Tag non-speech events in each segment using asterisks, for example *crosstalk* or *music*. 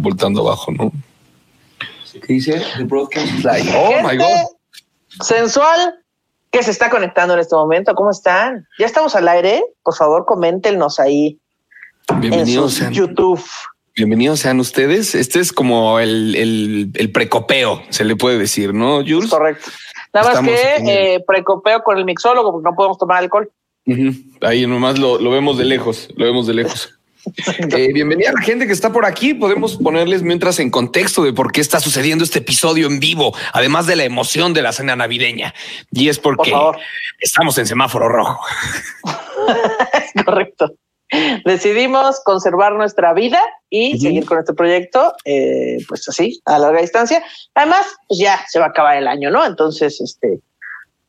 voltando abajo, ¿no? ¿Qué dice? The Broadcast Fly. Oh Gente my God. Sensual que se está conectando en este momento. ¿Cómo están? ¿Ya estamos al aire? Por favor, coméntenos ahí en Bienvenidos su sean, YouTube. bienvenidos sean ustedes. Este es como el, el, el precopeo, se le puede decir, ¿no, Jules? Correcto. Nada más que en eh, precopeo con el mixólogo porque no podemos tomar alcohol. Ahí nomás lo, lo vemos de lejos, lo vemos de lejos. Eh, bienvenida a la gente que está por aquí. Podemos ponerles mientras en contexto de por qué está sucediendo este episodio en vivo, además de la emoción de la cena navideña. Y es Por porque estamos en semáforo rojo. Es *laughs* correcto. Decidimos conservar nuestra vida y seguir con este proyecto, eh, pues así, a larga distancia. Además, pues ya se va a acabar el año, ¿no? Entonces, este,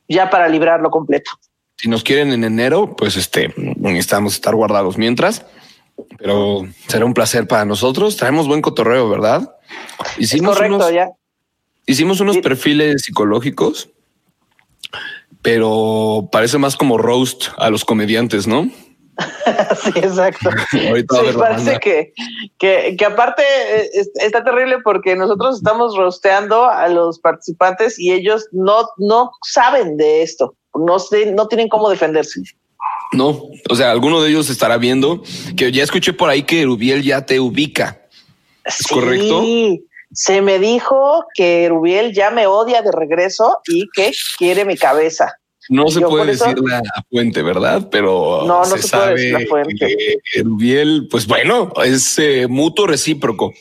ya para librarlo completo. Si nos quieren en enero, pues este necesitamos estar guardados mientras. Pero será un placer para nosotros. Traemos buen cotorreo, ¿verdad? Es Hicimos correcto, unos, ya. hicimos unos Sí. perfiles psicológicos, pero parece más como roast a los comediantes, ¿no? *laughs* sí, exacto. Ahorita Sí, parece que, que, que aparte eh, es- está terrible porque nosotros estamos rosteando a los participantes y ellos no, no saben de esto. No sé, no tienen cómo defenderse. No, o sea, alguno de ellos estará viendo que ya escuché por ahí que Rubiel ya te ubica. ¿Es correcto? Se me dijo que Rubiel ya me odia de regreso y que quiere mi cabeza. No se puede eso- decir la fuente, ¿verdad? Pero No, no se, se puede sabe decir la fuente. que Rubiel, pues bueno, es eh, mutuo recíproco.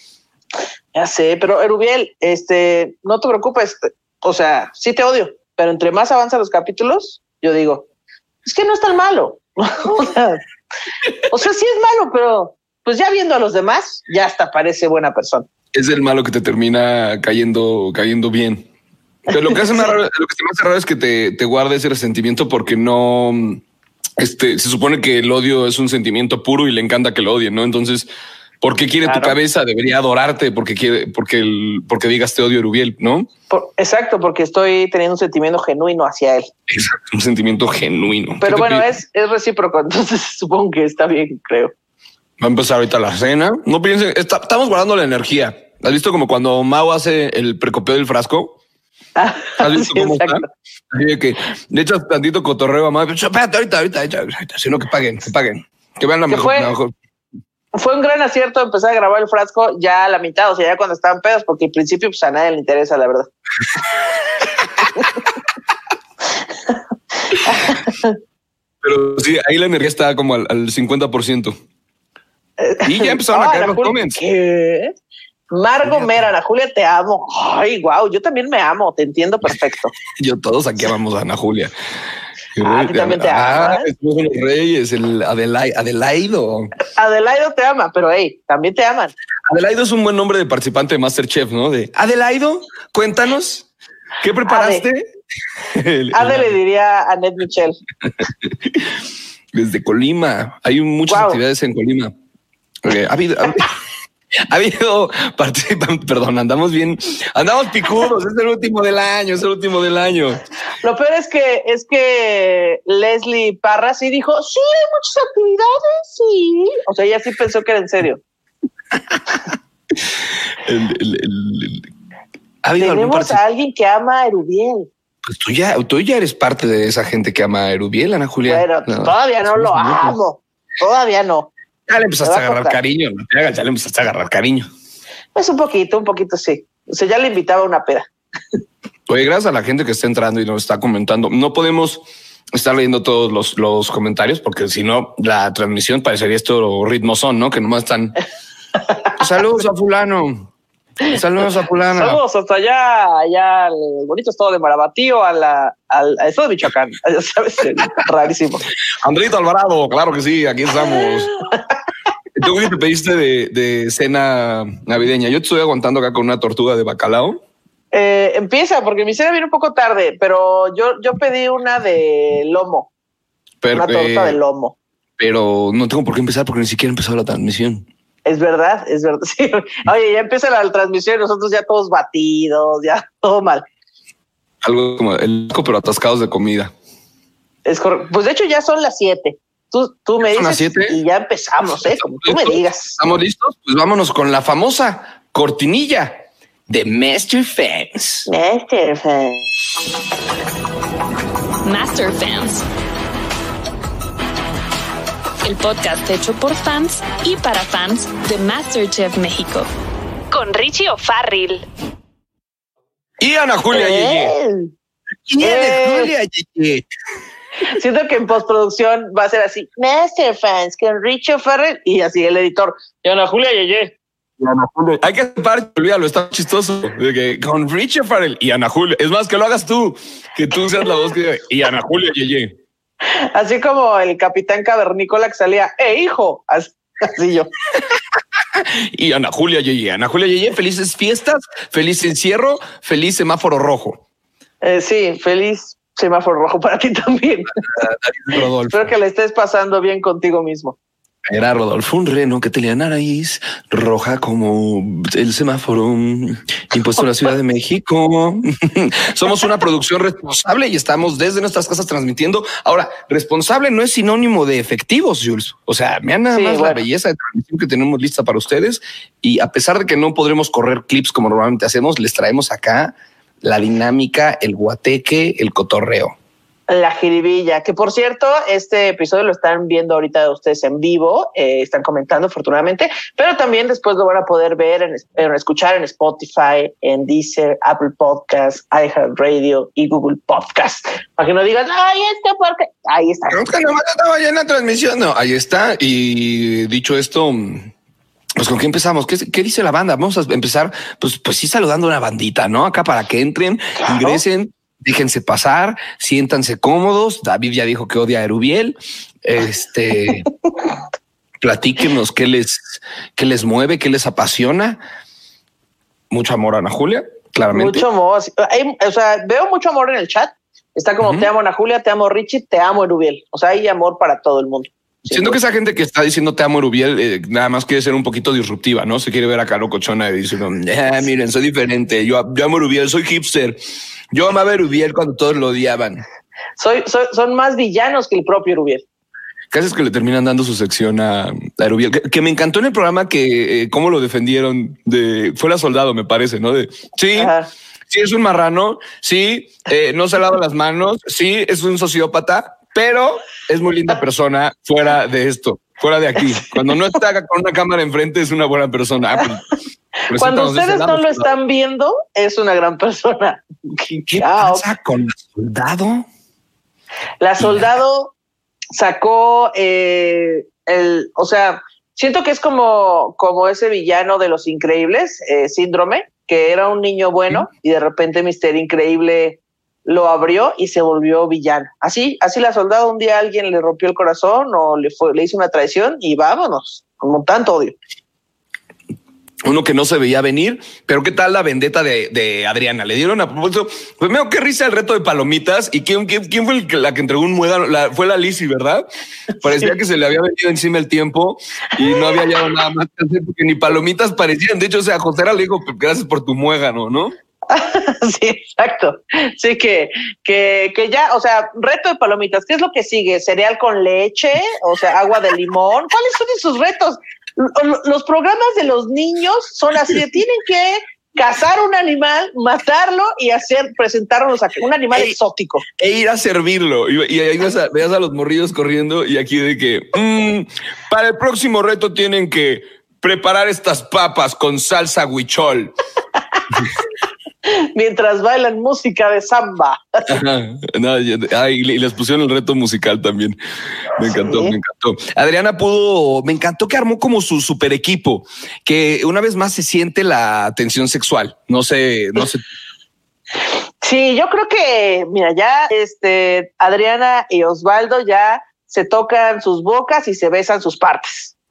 Ya sé, pero Rubiel, este, no te preocupes. O sea, sí te odio, pero entre más avanzan los capítulos, yo digo, es que no es tan malo. *laughs* o, sea, o sea, sí es malo, pero pues ya viendo a los demás, ya hasta parece buena persona. Es el malo que te termina cayendo, cayendo bien. Pero lo que hace más *laughs* raro, lo que se me hace raro es que te, te guarde ese resentimiento porque no, este, se supone que el odio es un sentimiento puro y le encanta que lo odien, ¿no? Entonces, ¿por qué quiere tu cabeza? Debería adorarte porque quiere, porque el, porque digas te odio, Rubiel, ¿no? Por- exacto, porque estoy teniendo un sentimiento genuino hacia él. Exacto, un sentimiento genuino. Pero ¿Qué te bueno, es, es recíproco, *laughs* entonces supongo que está bien, creo. Va a empezar ahorita la cena. No piensen, está- estamos guardando la energía. ¿Has visto como cuando Mao hace el precopeo del frasco? ¿Has visto Sí, cómo está? de que le echas tantito cotorreo a Mao. Espérate, ahorita, ahorita, ahorita, ahorita, sino que paguen, que paguen. Que vean la ¿Qué mejor, fue? la mejor. Fue un gran acierto empezar a grabar el frasco ya a la mitad, o sea, ya cuando estaban pedos, porque al principio pues a nadie le interesa, la verdad. Pero sí, ahí la energía está como al, al 50%. Y ya empezaron a Ah, caer los Julia, comments. ¿Qué? Margo Mera, Ana Julia, te amo. Ay, wow, yo también me amo, te entiendo perfecto. *laughs* Yo todos aquí amamos a Ana Julia. Ah, a ti también te Ah, amas. somos unos reyes, el Adelai- Adelaido. Adelaido te ama, pero hey, también te aman. Adelaido es un buen nombre de participante de Masterchef, ¿no? De Adelaido, cuéntanos, ¿qué preparaste? Ade *laughs* el- le diría a Ned Michel. *laughs* Desde Colima. Hay muchas Wow. actividades en Colima. Eh, ha habido, ha, ha habido participan, perdón, andamos bien, andamos picudos, es el último del año, es el último del año. Lo peor es que es que Leslie Parra sí dijo, sí, hay muchas actividades, sí. O sea, ella sí pensó que era en serio. El- el- el- el- ha habido algún Tenemos a alguien que ama a Erubiel. Pues tú ya, tú ya eres parte de esa gente que ama a Erubiel, Ana Julia. Pero No, todavía no lo amo. Todavía no. Ya le empezaste a agarrar cariño, no te hagas, ya le empezaste a agarrar cariño. Pues un poquito, un poquito sí. O sea, ya le invitaba a una peda. Oye, gracias a la gente que está entrando y nos está comentando. No podemos estar leyendo todos los, los comentarios porque si no, la transmisión parecería esto ritmo son, ¿no? Que nomás están. *laughs* Saludos a fulano. Saludos a fulana. Saludos hasta allá, allá al bonito estado de Marabatío, a la, al, al estado de Michoacán. Ya *laughs* sabes, rarísimo. Andrito Alvarado, claro que sí, aquí estamos. *laughs* ¿Tú qué te pediste de, de cena navideña? Yo te estoy aguantando acá con una tortuga de bacalao. Eh, empieza, porque mi cena viene un poco tarde, pero yo, yo pedí una de lomo, Pero, una torta eh, de lomo. pero no tengo por qué empezar porque ni siquiera ha empezado la transmisión. Es verdad, es verdad. *laughs* Sí. Oye, ya empieza la transmisión y nosotros ya todos batidos, ya todo mal. Algo como el pero atascados de comida. Es correcto. Pues de hecho ya son las siete. Tú, tú me ¿Son las dices siete? y ya empezamos, ¿eh? Como tú me ¿Estamos digas. ¿Estamos listos? Pues vámonos con la famosa cortinilla de Master Fans. Master Fans. Master Fans. El podcast hecho por fans y para fans de Masterchef México. Con Richie O'Farrill. Y Ana Julia Yeye. Eh, Y Ana Eh. Julia Yeye. Siento que en postproducción va a ser así. Master Fans con Richo Ferrer y así el editor. Y Ana Julia Yeye. Hay que separar, olvídalo, está chistoso. De que con Richard Farrell y Ana Julia. Es más, que lo hagas tú, que tú seas la voz que diga, y Ana Julia Yeye. Así como el capitán cavernícola que salía, ¡eh, hijo! Así, así yo. *laughs* Y Ana Julia Yeye. Ana Julia Yeye, felices fiestas, feliz encierro, feliz semáforo rojo. Eh, sí, feliz semáforo rojo para ti también. *laughs* Rodolfo. Espero que le estés pasando bien contigo mismo. Era Rodolfo, un reno que tenía nariz roja como el semáforo mm, impuesto en la Ciudad de México. *laughs* Somos una producción responsable y estamos desde nuestras casas transmitiendo. Ahora, responsable no es sinónimo de efectivos, Jules. O sea, vean nada Sí, más la belleza de transmisión que tenemos lista para ustedes. Y a pesar de que no podremos correr clips como normalmente hacemos, les traemos acá la dinámica, el guateque, el cotorreo. La jiribilla, que por cierto, este episodio lo están viendo ahorita ustedes en vivo, eh, están comentando afortunadamente, pero también después lo van a poder ver, en, en- escuchar en Spotify, en Deezer, Apple Podcast, iHeartRadio y Google Podcast. Para que no digas, ay, este porque ahí está. Creo que nomás estaba ya en la transmisión. No, ahí está. Y dicho esto, pues con qué empezamos? ¿Qué, qué dice la banda? Vamos a empezar, pues, pues sí, saludando a una bandita, ¿no? Acá para que entren, Claro. ingresen, déjense pasar, siéntanse cómodos. David ya dijo que odia a Erubiel. Este, *laughs* platíquenos qué les, qué les mueve, qué les apasiona. Mucho amor a Ana Julia, claramente. Mucho amor. Hay- o sea, veo mucho amor en el chat. Está como te amo Ana Julia, te amo Richie, te amo Erubiel. O sea, hay amor para todo el mundo. Siento que esa gente que está diciendo te amo Erubiel, eh, nada más quiere ser un poquito disruptiva, ¿no? Se quiere ver acá locochona y diciendo, "Ah, miren, soy diferente. Yo, yo amo Erubiel, soy hipster. Yo amaba a Erubiel cuando todos lo odiaban. Soy, soy- son más villanos que el propio Erubiel. Casi es que le terminan dando su sección a, a Erubiel, que, que me encantó en el programa que eh, cómo lo defendieron de fuera soldado, me parece, ¿no? De sí, Ajá. sí es un marrano, sí, eh, no se lava las manos, sí es un sociópata, pero es muy linda persona fuera de esto, fuera de aquí. Cuando no está con una cámara enfrente es una buena persona. Ah, pues, Cuando ustedes no lo soldado. están viendo, es una gran persona. ¿Qué Chao. pasa con el soldado? La soldado sacó eh, el, o sea, siento que es como, como ese villano de los increíbles, eh, síndrome, que era un niño bueno y de repente Mister Increíble lo abrió y se volvió villano. Así, así la soldado un día alguien le rompió el corazón o le fue, le hizo una traición y vámonos, como tanto odio. Uno que no se veía venir, pero ¿qué tal la vendetta de, de Adriana? Le dieron a propósito. Primero, qué risa el reto de palomitas. ¿Y quién, quién, fue la que entregó un muégano? La, fue la Lizzy, ¿verdad? Parecía que se le había venido encima el tiempo y no había hallado nada más que hacer porque ni palomitas parecían. De hecho, o sea, José le dijo, gracias por tu muégano, ¿no? *laughs* Sí, exacto. Sí, que, que, que ya, o sea, reto de palomitas. ¿Qué es lo que sigue? ¿Cereal con leche? O sea, agua de limón. ¿Cuáles son esos retos? Los programas de los niños son así, tienen que cazar un animal, matarlo y hacer, presentarnos a un animal Ey. exótico. E ir a servirlo. Y, y ahí ves a, veas a los morrillos corriendo y aquí de que mm, para el próximo reto tienen que preparar estas papas con salsa huichol. *laughs* Mientras bailan música de samba. No, y les pusieron el reto musical también. Me encantó, Sí. me encantó. Adriana pudo, me encantó que armó como su super equipo, que una vez más se siente la tensión sexual. No sé, no sé. Sí, yo creo que, mira, ya este Adriana y Osvaldo ya se tocan sus bocas y se besan sus partes. *laughs*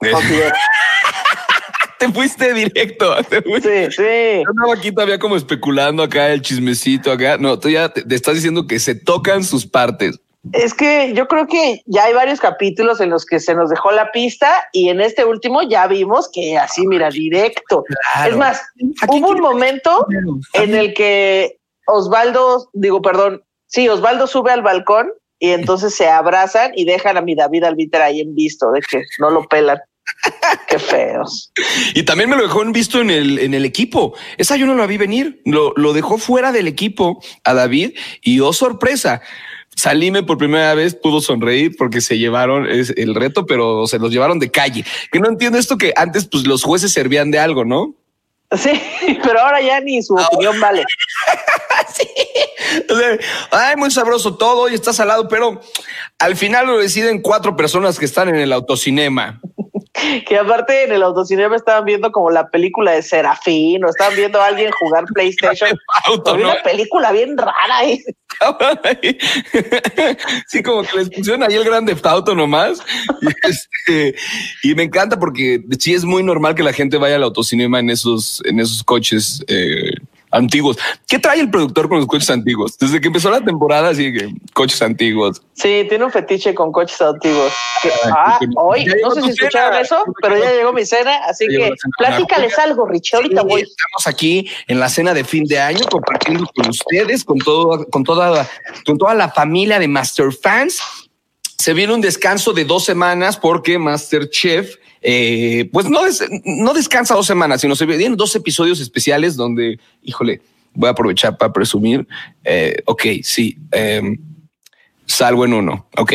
Te fuiste directo. *laughs* Te fuiste. Sí, sí. Yo andaba aquí todavía como especulando acá el chismecito acá. No, tú ya te, te estás diciendo que se tocan sus partes. Es que yo creo que ya hay varios capítulos en los que se nos dejó la pista y en este último ya vimos que así, mira, directo. Claro. Es más, hubo un momento en el que Osvaldo, digo, perdón, sí, Osvaldo sube al balcón y entonces se abrazan y dejan a mi David Albiter ahí en visto de que no lo pelan. *laughs* Qué feos. Y también me lo dejó en visto en el, en el equipo. Esa yo no la vi venir. Lo, lo dejó fuera del equipo a David y oh sorpresa. Salime por primera vez pudo sonreír porque se llevaron es el reto, pero se los llevaron de calle. Que no entiendo esto que antes pues los jueces servían de algo, ¿no? Sí, pero ahora ya ni su opinión vale. *laughs* sí. O sea, ay, muy sabroso todo y está salado, pero al final lo deciden cuatro personas que están en el autocinema. *laughs* Que aparte en el autocinema estaban viendo como la película de Serafín o estaban viendo a alguien jugar PlayStation. *laughs* Auto, ¿no? Una película bien rara ahí. *laughs* sí, como que les pusieron ahí el gran Theft Auto nomás. Y, este, y me encanta porque sí es muy normal que la gente vaya al autocinema en esos, en esos coches eh, antiguos. ¿Qué trae el productor con los coches antiguos? Desde que empezó la temporada, así que coches antiguos. Sí, tiene un fetiche con coches antiguos. Ah, qué- hoy, ya no sé si escucharon eso, pero ya llegó mi cena, así Ya que platícales algo, Richie. Ahorita Sí, voy. Estamos aquí en la cena de fin de año compartiendo con ustedes, con todo, con toda, con toda la familia de Master Fans. Se viene un descanso de dos semanas porque Masterchef, eh, pues no, no descansa dos semanas, sino se vienen dos episodios especiales donde, híjole, voy a aprovechar para presumir. Eh, ok, sí, em, salgo en uno, ok.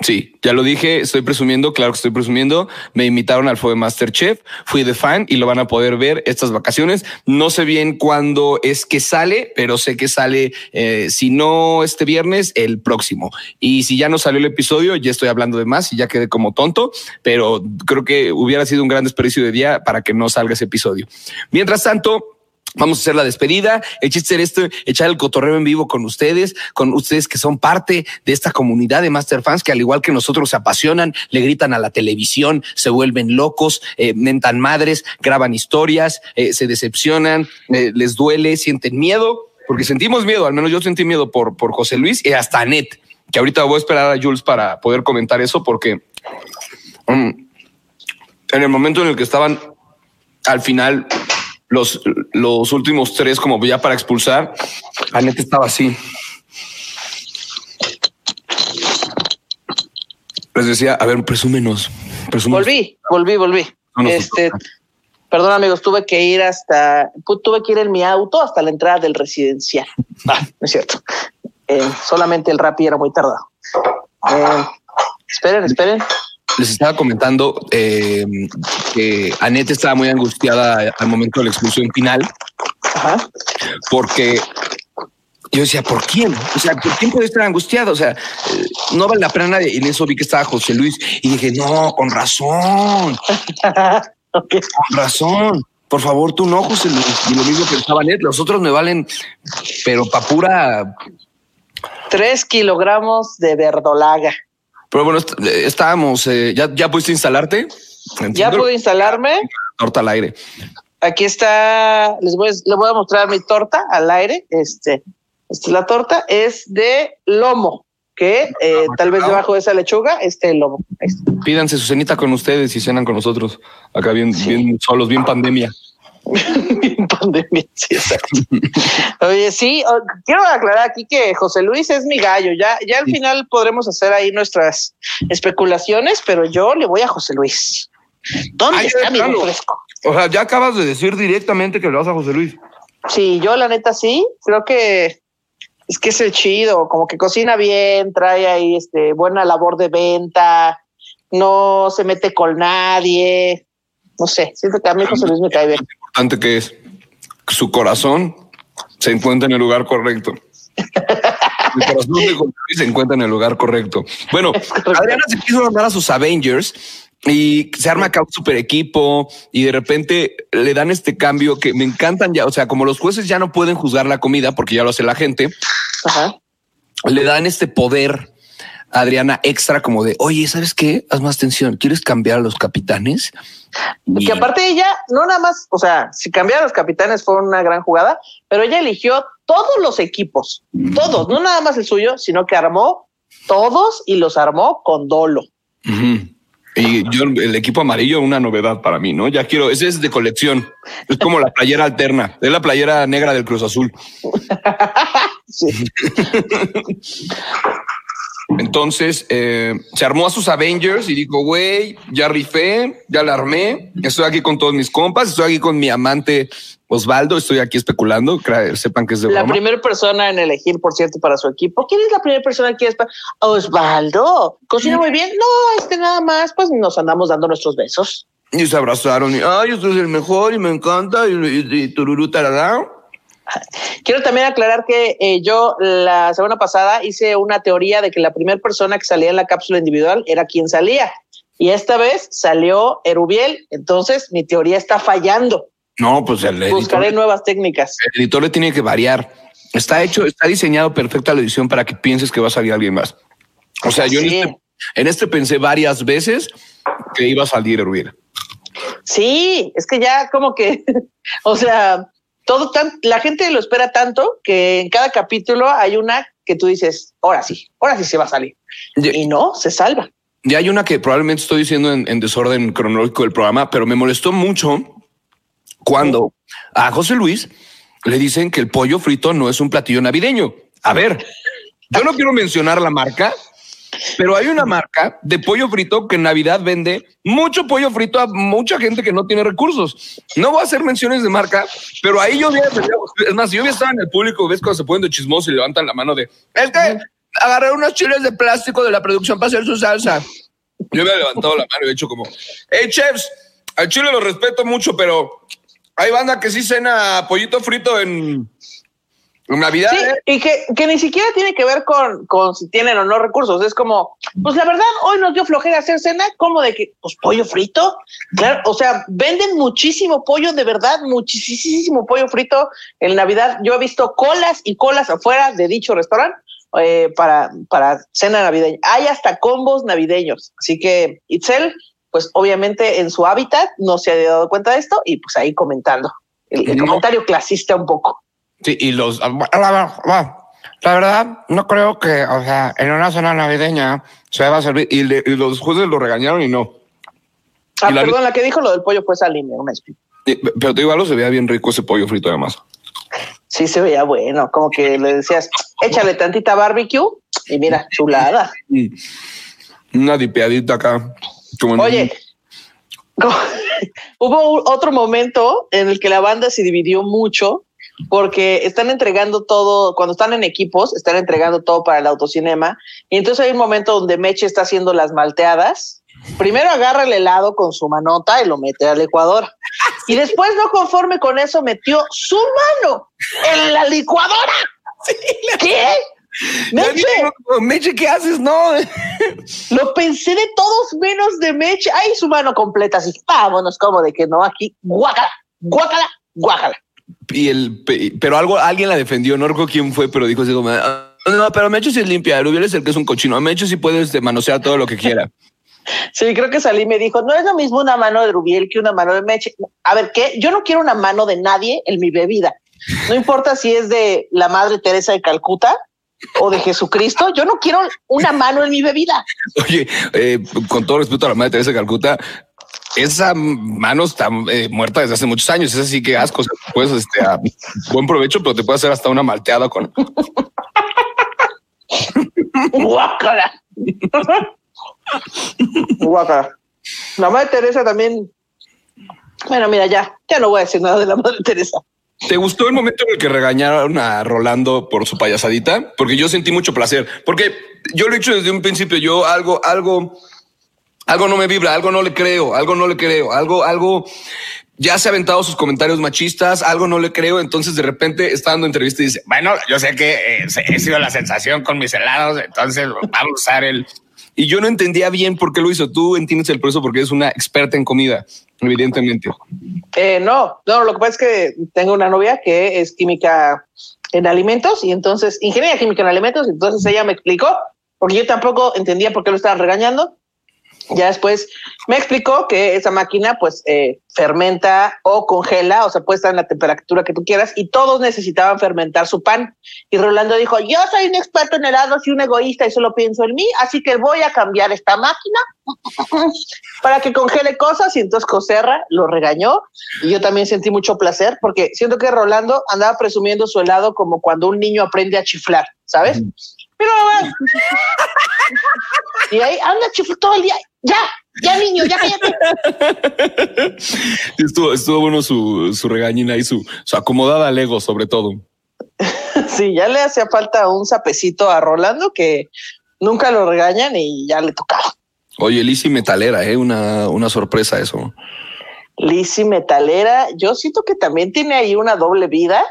Sí, ya lo dije, estoy presumiendo, claro que estoy presumiendo. Me invitaron al fue Masterchef, fui de fan y lo van a poder ver estas vacaciones. No sé bien cuándo es que sale, pero sé que sale, eh, si no este viernes, el próximo. Y si ya no salió el episodio, ya estoy hablando de más y ya quedé como tonto, pero creo que hubiera sido un gran desperdicio de día para que no salga ese episodio. Mientras tanto, Vamos a hacer la despedida. El chiste era esto, echar el cotorreo en vivo con ustedes, con ustedes que son parte de esta comunidad de Master Fans que al igual que nosotros se apasionan, le gritan a la televisión, se vuelven locos, eh, mentan madres, graban historias, eh, se decepcionan, eh, les duele, sienten miedo, porque sentimos miedo, al menos yo sentí miedo por, por José Luis y hasta Net, que ahorita voy a esperar a Jules para poder comentar eso porque mm, en el momento en el que estaban al final los, los últimos tres como ya para expulsar, Anette estaba así. Les decía, a ver, presúmenos. presúmenos. Volví, volví, volví. No Este, perdón, amigos, tuve que ir hasta, tuve que ir en mi auto hasta la entrada del residencial. Ah, no es cierto. Eh, solamente el Rappi era muy tardado. Eh, esperen, esperen. Les estaba comentando eh, que Anette estaba muy angustiada al momento de la expulsión final Ajá. porque yo decía, ¿por quién? O sea, ¿por quién puede estar angustiado? O sea, eh, no vale la pena nadie. Y en eso vi que estaba José Luis y dije, no, con razón. *laughs* Con razón. Por favor, tú no, José Luis. Y lo mismo pensaba Net, los otros me valen, pero pa' pura. Tres kilogramos de verdolaga. Pero bueno, est- eh, estábamos, eh, ¿ya, ¿ya pudiste instalarte? Ya pude instalarme. Torta al aire. Aquí está, les voy, a- les voy a mostrar mi torta al aire. Este, esta es la torta, es de lomo, que eh, tal vez debajo de esa lechuga esté el lomo. Pídanse su cenita con ustedes y cenan con nosotros. Acá bien, Sí. bien solos, bien pandemia. *laughs* Pandemia, sí, exacto. Oye, sí, quiero aclarar aquí que José Luis es mi gallo. Ya, ya al final podremos hacer ahí nuestras especulaciones, pero yo le voy a José Luis. ¿Dónde Ay, está mi refresco? O sea, ya acabas de decir directamente que le vas a José Luis. Sí, yo la neta sí, creo que es que es el chido, como que cocina bien, trae ahí este buena labor de venta, no se mete con nadie. No sé, siento que a mí José Luis me cae bien. Importante que es su corazón se encuentra en el lugar correcto. El corazón de José Luis se encuentra en el lugar correcto. Bueno, *laughs* Adriana se quiso mandar a sus Avengers y se arma acá un super equipo y de repente le dan este cambio que me encantan ya. O sea, como los jueces ya no pueden juzgar la comida porque ya lo hace la gente, Ajá. le dan este poder Adriana extra como de, oye, ¿sabes qué? Haz más atención. ¿Quieres cambiar a los capitanes? Y que aparte ella, no nada más, o sea, si cambiaron los capitanes fue una gran jugada, pero ella eligió todos los equipos, todos, no nada más el suyo, sino que armó todos y los armó con dolo. Y yo, el equipo amarillo, una novedad para mí, ¿no? Ya quiero, ese es de colección. Es como la playera alterna, es la playera negra del Cruz Azul. *laughs* Sí. *laughs* Entonces eh, se armó a sus Avengers y dijo, güey, ya rifé, ya la armé, estoy aquí con todos mis compas, estoy aquí con mi amante Osvaldo, estoy aquí especulando, sepan que es de La primera persona en elegir, por cierto, para su equipo. ¿Quién es la primera persona que es? Osvaldo. ¿Cocina muy bien? No, este nada más, pues nos andamos dando nuestros besos. Y se abrazaron y, ay, esto es el mejor y me encanta y, y, y tururú, tarará. Quiero también aclarar que eh, yo la semana pasada hice una teoría de que la primera persona que salía en la cápsula individual era quien salía. Y esta vez salió Erubiel. Entonces mi teoría está fallando. No, pues el editor, Buscaré nuevas técnicas. el editor le tiene que variar. Está hecho, está diseñado perfecta la edición para que pienses que va a salir alguien más. O sea, yo en, Sí. este, en este pensé varias veces que iba a salir Erubiel. Sí, es que ya como que, *laughs* o sea, todo tan, la gente lo espera tanto que en cada capítulo hay una que tú dices, ahora sí, ahora sí se va a salir. Y no, se salva. ya hay una que probablemente estoy diciendo en, en desorden cronológico del programa, pero me molestó mucho cuando a José Luis le dicen que el pollo frito no es un platillo navideño. A ver, yo no quiero mencionar la marca, pero hay una marca de pollo frito que en Navidad vende mucho pollo frito a mucha gente que no tiene recursos. No voy a hacer menciones de marca, pero ahí yo es más, yo hubiera estado en el público, ves cuando se ponen de chismoso y levantan la mano de, es que agarré unos chiles de plástico de la producción para hacer su salsa. Yo me he levantado la mano y he hecho como, hey chefs, al chile lo respeto mucho, pero hay banda que sí cena pollito frito en Navidad. Sí, ¿eh? y que, que ni siquiera tiene que ver con, con si tienen o no recursos. Es como, pues la verdad, hoy nos dio flojera hacer cena, como de que, pues pollo frito. Claro, o sea, venden muchísimo pollo, de verdad, muchísimo pollo frito en Navidad. Yo he visto colas y colas afuera de dicho restaurante eh, para, para cena navideña. Hay hasta combos navideños. Así que Itzel, pues obviamente en su hábitat no se ha dado cuenta de esto y pues ahí comentando. El, el No. comentario clasista un poco. Sí, y los. La, la- la verdad, no creo que, o sea, en una zona navideña se va a servir. Y, le- y los jueces lo regañaron y no. Ah, Y la- perdón, la que dijo lo del pollo fue Saline, una disculpa. Y- Pero te digo algo, se veía bien rico ese pollo frito además. Sí, se veía bueno, como que le decías, échale tantita barbecue y mira, chulada. Una dipeadita acá. Como Oye, *laughs* hubo otro momento en el que la banda se dividió mucho porque están entregando todo, cuando están en equipos, están entregando todo para el autocinema. Y entonces hay un momento donde Meche está haciendo las malteadas. Primero agarra el helado con su manota y lo mete al licuadora. *laughs* Y después, no conforme con eso, metió su mano en la licuadora. ¿Qué? Meche, Meche, ¿qué haces? No. *laughs* lo pensé de todos menos de Meche. Ay, su mano completa, así, vámonos, como de que no, aquí, guácala, guácala, guácala. Y el, pe- pero algo, alguien la defendió, no recuerdo quién fue, pero dijo así como, "Ah, no, pero Meche sí es limpia, Rubiel es el que es un cochino, a Meche sí puedes manosear todo lo que quiera. *laughs* Sí, creo que salí y me dijo, no es lo mismo una mano de Rubiel que una mano de Meche. A ver, ¿qué? Yo no quiero una mano de nadie en mi bebida. No importa si es de la Madre Teresa de Calcuta o de Jesucristo, yo no quiero una mano en mi bebida. *laughs* Oye, eh, con todo respeto a la madre Teresa de Calcuta, esa mano está eh, muerta desde hace muchos años. Es así que asco. O sea, puedes, este, a buen provecho, pero te puede hacer hasta una malteada con. *laughs* Guácala. *laughs* Guácala. La Madre Teresa también. Bueno, mira, ya, ya no voy a decir nada de la Madre Teresa. ¿Te gustó el momento en el que regañaron a Rolando por su payasadita? Porque yo sentí mucho placer. Porque yo lo he dicho desde un principio. Yo algo, algo, algo no me vibra, algo no le creo, algo no le creo, algo, algo. Ya se ha aventado sus comentarios machistas, algo no le creo. Entonces de repente está dando entrevista y dice, bueno, yo sé que eh, he sido la sensación con mis helados, entonces vamos a usar el... Y yo no entendía bien por qué lo hizo. Tú entiendes el proceso porque eres una experta en comida, evidentemente. Eh, no, no, lo que pasa es que tengo una novia que es química en alimentos y entonces, ingeniería química en alimentos, entonces ella me explicó, porque yo tampoco entendía por qué lo estaban regañando. Ya después me explicó que esa máquina pues eh, fermenta o congela, o sea, puede estar en la temperatura que tú quieras y todos necesitaban fermentar su pan. Y Rolando dijo, yo soy un experto en helados y un egoísta y solo pienso en mí, así que voy a cambiar esta máquina *laughs* para que congele cosas y entonces Coserra lo regañó y yo también sentí mucho placer porque siento que Rolando andaba presumiendo su helado como cuando un niño aprende a chiflar, ¿sabes? Pero mamá, *laughs* Y ahí anda chiflo todo el día. Ya, ya niño, ya cállate. estuvo, estuvo bueno su, su regañina y su, su acomodada al ego, sobre todo. *laughs* Sí, ya le hacía falta un sapecito a Rolando que nunca lo regañan y ya le tocaba. Oye, Lizzy Metalera, ¿eh? una, una sorpresa eso. Lizzy Metalera, yo siento que también tiene ahí una doble vida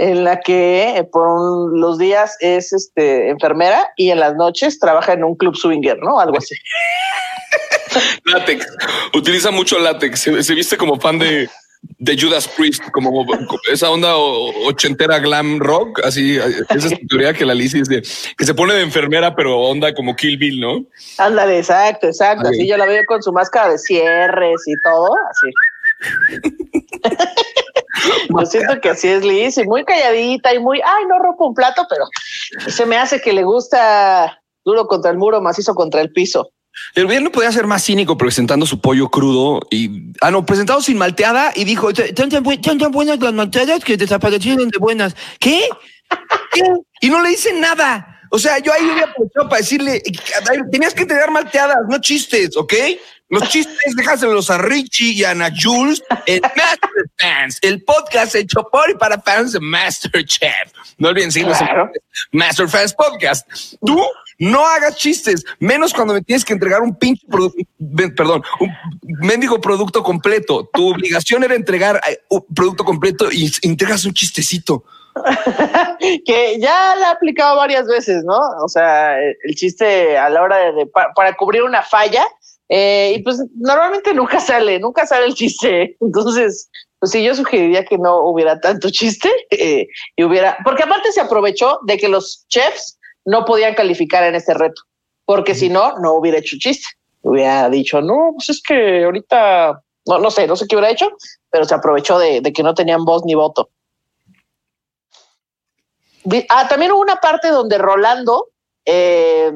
en la que eh, por los días es este enfermera y en las noches trabaja en un club swinger, ¿no? Algo así. *laughs* Látex. Utiliza mucho látex. Se, se viste como fan de, de Judas Priest, como esa onda ochentera glam rock. Así, esa es *laughs* tu teoría que la es de, que se pone de enfermera, pero onda como Kill Bill, ¿no? Ándale, exacto, exacto. Así yo la veo con su máscara de cierres y todo, así. *laughs* *laughs* Yo siento que así es Liz y muy calladita y muy, ay, no rompo un plato, pero se me hace que le gusta duro contra el muro, macizo contra el piso. El gobierno podía ser más cínico presentando su pollo crudo y, ah, no, presentado sin malteada y dijo, tan tan, buen- tan tan buenas las malteadas que desaparecieron de buenas. ¿Qué? ¿Qué? Y no le dicen nada. O sea, yo ahí hubiera aprovechado para decirle, tenías que tener malteadas, no chistes, ¿ok? Los chistes déjaselos a Richie y a Ana Jules en Master Fans, el podcast hecho por y para fans de Masterchef. No olviden seguirnos en Claro. Master Fans Podcast. Tú no hagas chistes, menos cuando me tienes que entregar un pinche producto, perdón, un mendigo producto completo. Tu obligación era entregar eh, un producto completo y entregas un chistecito. *laughs* que ya la ha aplicado varias veces, ¿no? O sea, el chiste a la hora de, de- pa- para cubrir una falla, eh, y pues normalmente nunca sale, nunca sale el chiste. *laughs* Entonces, pues sí, yo sugeriría que no hubiera tanto chiste eh, y hubiera, porque aparte se aprovechó de que los chefs no podían calificar en este reto, porque si no, no hubiera hecho chiste. Hubiera dicho, no, pues es que ahorita, no, no sé, no sé qué hubiera hecho, pero se aprovechó de, de que no tenían voz ni voto. Ah, también hubo una parte donde Rolando, eh,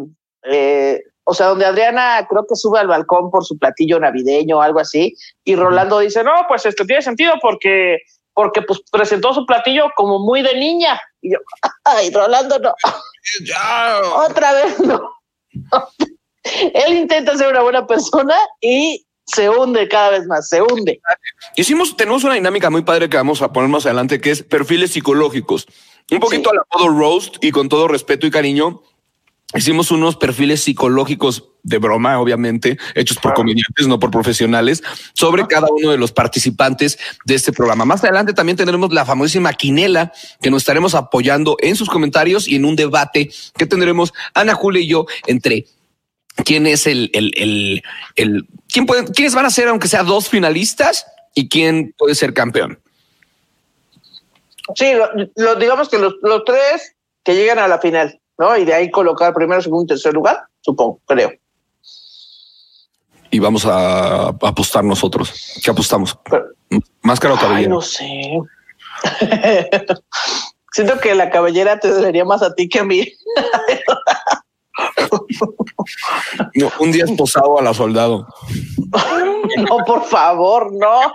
eh, o sea, donde Adriana creo que sube al balcón por su platillo navideño o algo así, y Rolando dice, no, pues esto tiene sentido porque, porque pues presentó su platillo como muy de niña. Y yo, *laughs* ay, Rolando, no, *laughs* Ya. otra vez no. *laughs* Él intenta ser una buena persona y se hunde cada vez más, se hunde. Hicimos, tenemos una dinámica muy padre que vamos a poner más adelante, que es perfiles psicológicos. Un poquito Sí. a la modo roast y con todo respeto y cariño. Hicimos unos perfiles psicológicos de broma, obviamente, hechos por comediantes, no por profesionales, sobre cada uno de los participantes de este programa. Más adelante también tendremos la famosísima quinela que nos estaremos apoyando en sus comentarios y en un debate que tendremos Ana Julia y yo entre quién es el, el, el, el quién puede, quiénes van a ser, aunque sea dos finalistas y quién puede ser campeón. Sí, lo, lo- digamos que los, los tres que llegan a la final, ¿no? Y de ahí colocar primero, segundo y tercer lugar, supongo, creo. Y vamos a, apostar nosotros. ¿Qué apostamos? Pero- Máscara o Ay, cabellera. no sé. *laughs* Siento que la cabellera te dolería más a ti que a mí. *laughs* No, un día esposado a la soldado. *laughs* no, por favor, no.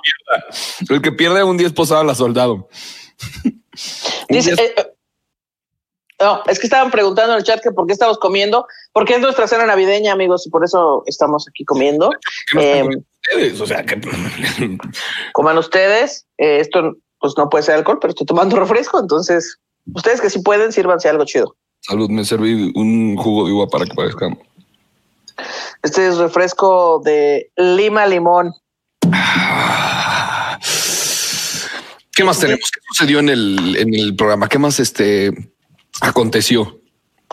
El que pierde un día esposado a la soldado. Dice, eh, no, es que estaban preguntando en el chat que por qué estamos comiendo, porque es nuestra cena navideña, amigos, y por eso estamos aquí comiendo. ¿qué no están eh, ustedes? O sea, que *laughs* Coman ustedes. eh, esto pues no puede ser alcohol, pero estoy tomando refresco, entonces ustedes que sí pueden, sírvanse algo chido. salud, me serví un jugo de uva para que parezca. Este es refresco de lima limón. ¿Qué más tenemos? ¿Qué sucedió en el, en el programa? ¿Qué más este aconteció?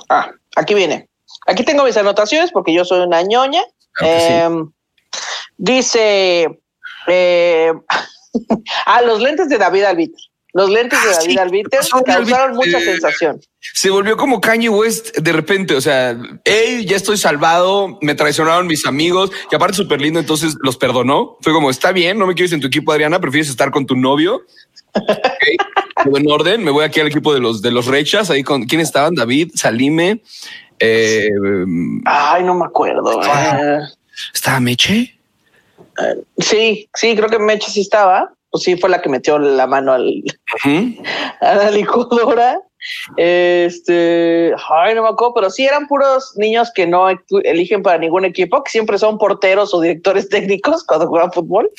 Ah, aquí viene. Aquí tengo mis anotaciones porque yo soy una ñoña. Claro que sí. Em, Dice, eh, *laughs* ah, los lentes de David Albiter. Los lentes de Ah, David sí, Albiter causaron mucha eh, sensación. Se volvió como Kanye West de repente. O sea, hey, ya estoy salvado. Me traicionaron mis amigos y aparte súper lindo. Entonces los perdonó. Fue como está bien. No me quieres en tu equipo, Adriana. Prefieres estar con tu novio. En orden. Me voy aquí al equipo de los de los Rechas. Ahí con quién estaban? David, Salime. Eh, Ay, no me acuerdo. Ah. Ah, ¿Estaba Meche? sí, sí, creo que Meche sí estaba. Pues sí, fue la que metió la mano al, Ujú. a la licuadora. Este, ay, no me acuerdo, pero sí eran puros niños que no eligen para ningún equipo, que siempre son porteros o directores *laughs* técnicos cuando juegan fútbol.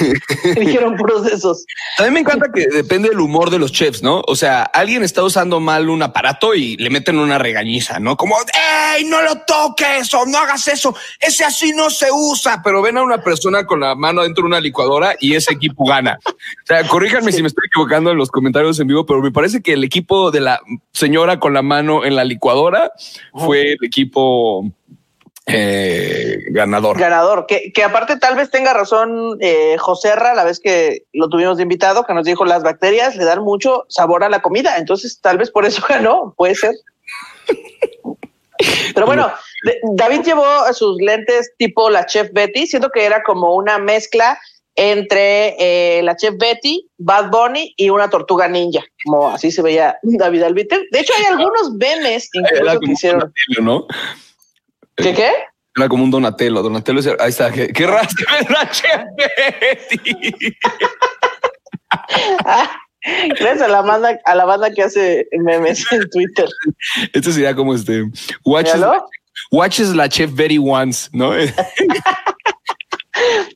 *laughs* Eligieron puros de esos. También me encanta que depende del humor de los chefs, ¿no? O sea, alguien está usando mal un aparato y le meten una regañiza, ¿no? Como, ¡ey, no lo toques o no hagas eso! Ese así no se usa. Pero ven a una persona con la mano dentro de una licuadora y ese equipo gana. O sea, corríjanme si me estoy equivocando en los comentarios en vivo, pero me parece que el equipo de la señora con la mano en la licuadora fue el equipo eh, ganador. Ganador, que, que aparte tal vez tenga razón eh, Joserra, la vez que lo tuvimos de invitado, que nos dijo las bacterias le dan mucho sabor a la comida, entonces tal vez por eso *laughs* ganó, puede ser. Pero bueno, de- David llevó sus lentes tipo la chef Betty, siento que era como una mezcla entre eh, la chef Betty, Bad Bunny y una tortuga ninja, como así se veía David Albiter. De hecho, hay algunos memes incluso que hicieron. Donatello, ¿no? ¿Qué qué? Era como un Donatello. Donatello es, ahí está. Qué, qué raro. la chef Betty. *laughs* Ah, Gracias a la banda, a la banda que hace memes en Twitter. Esto sería como este. Watches, watches la chef Betty once, ¿no? *laughs*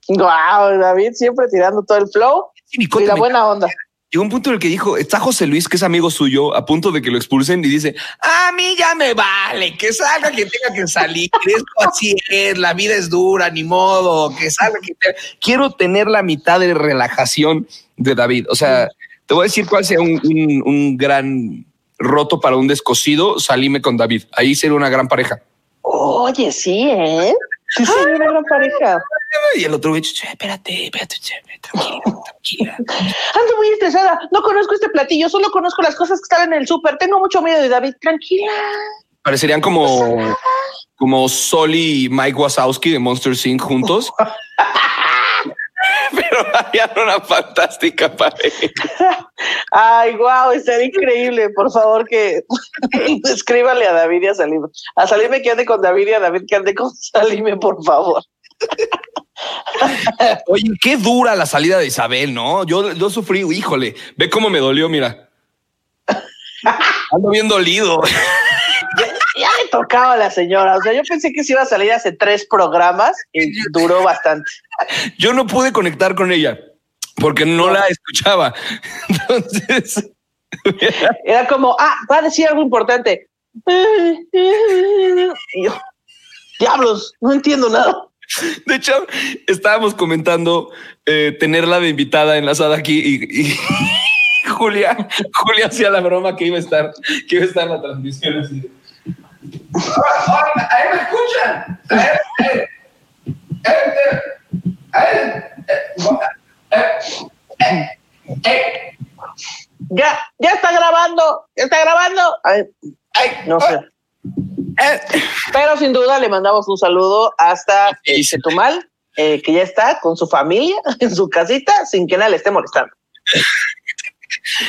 Wow, David siempre tirando todo el flow y la buena onda. Llegó un punto en el que dijo, está José Luis, que es amigo suyo, a punto de que lo expulsen y dice, a mí ya me vale, que salga quien tenga que salir, esto así es, la vida es dura, ni modo, que salga quien tenga. Quiero tener la mitad de relajación de David. O sea, te voy a decir cuál sea un, un- un gran roto para un descosido, salime con David. Ahí sería una gran pareja. Oye, sí, ¿eh? Sí, sí, una gran pareja. Y el otro bicho, "Che, espérate, espérate, tranquila, tranquila. Ando muy estresada. No conozco este platillo, solo conozco las cosas que están en el súper. Tengo mucho miedo de David. Tranquila. Parecerían como, como Sol y Mike Wazowski de Monster Inc. juntos. *laughs* *laughs* Pero harían una fantástica pareja. Ay, wow, estaría increíble. Por favor, que *laughs* escríbanle a David y a Salime. A Salime que ande con David y a David que ande con Salime, por favor. *laughs* Oye, qué dura la salida de Isabel, ¿no? Yo, yo sufrí, híjole, ve cómo me dolió, mira. Ando bien dolido. Ya le tocaba a la señora. O sea, yo pensé que se iba a salir hace tres programas y duró bastante. Yo no pude conectar con ella porque no la escuchaba. *laughs* Entonces, Era como, ah, va a decir algo importante. Y yo, diablos, no entiendo nada. De hecho, estábamos comentando eh, tenerla de invitada enlazada aquí y, y *laughs* Julia, Julia hacía la broma que iba a estar, que iba a estar en la transmisión así. Ahí me escuchan. Eh, eh, eh, eh, Ya, ya está grabando, ya está grabando. Ay, ay, no sé. Pero sin duda le mandamos un saludo hasta eh. Chetumal, eh, que ya está con su familia *laughs* en su casita sin que nadie le esté molestando.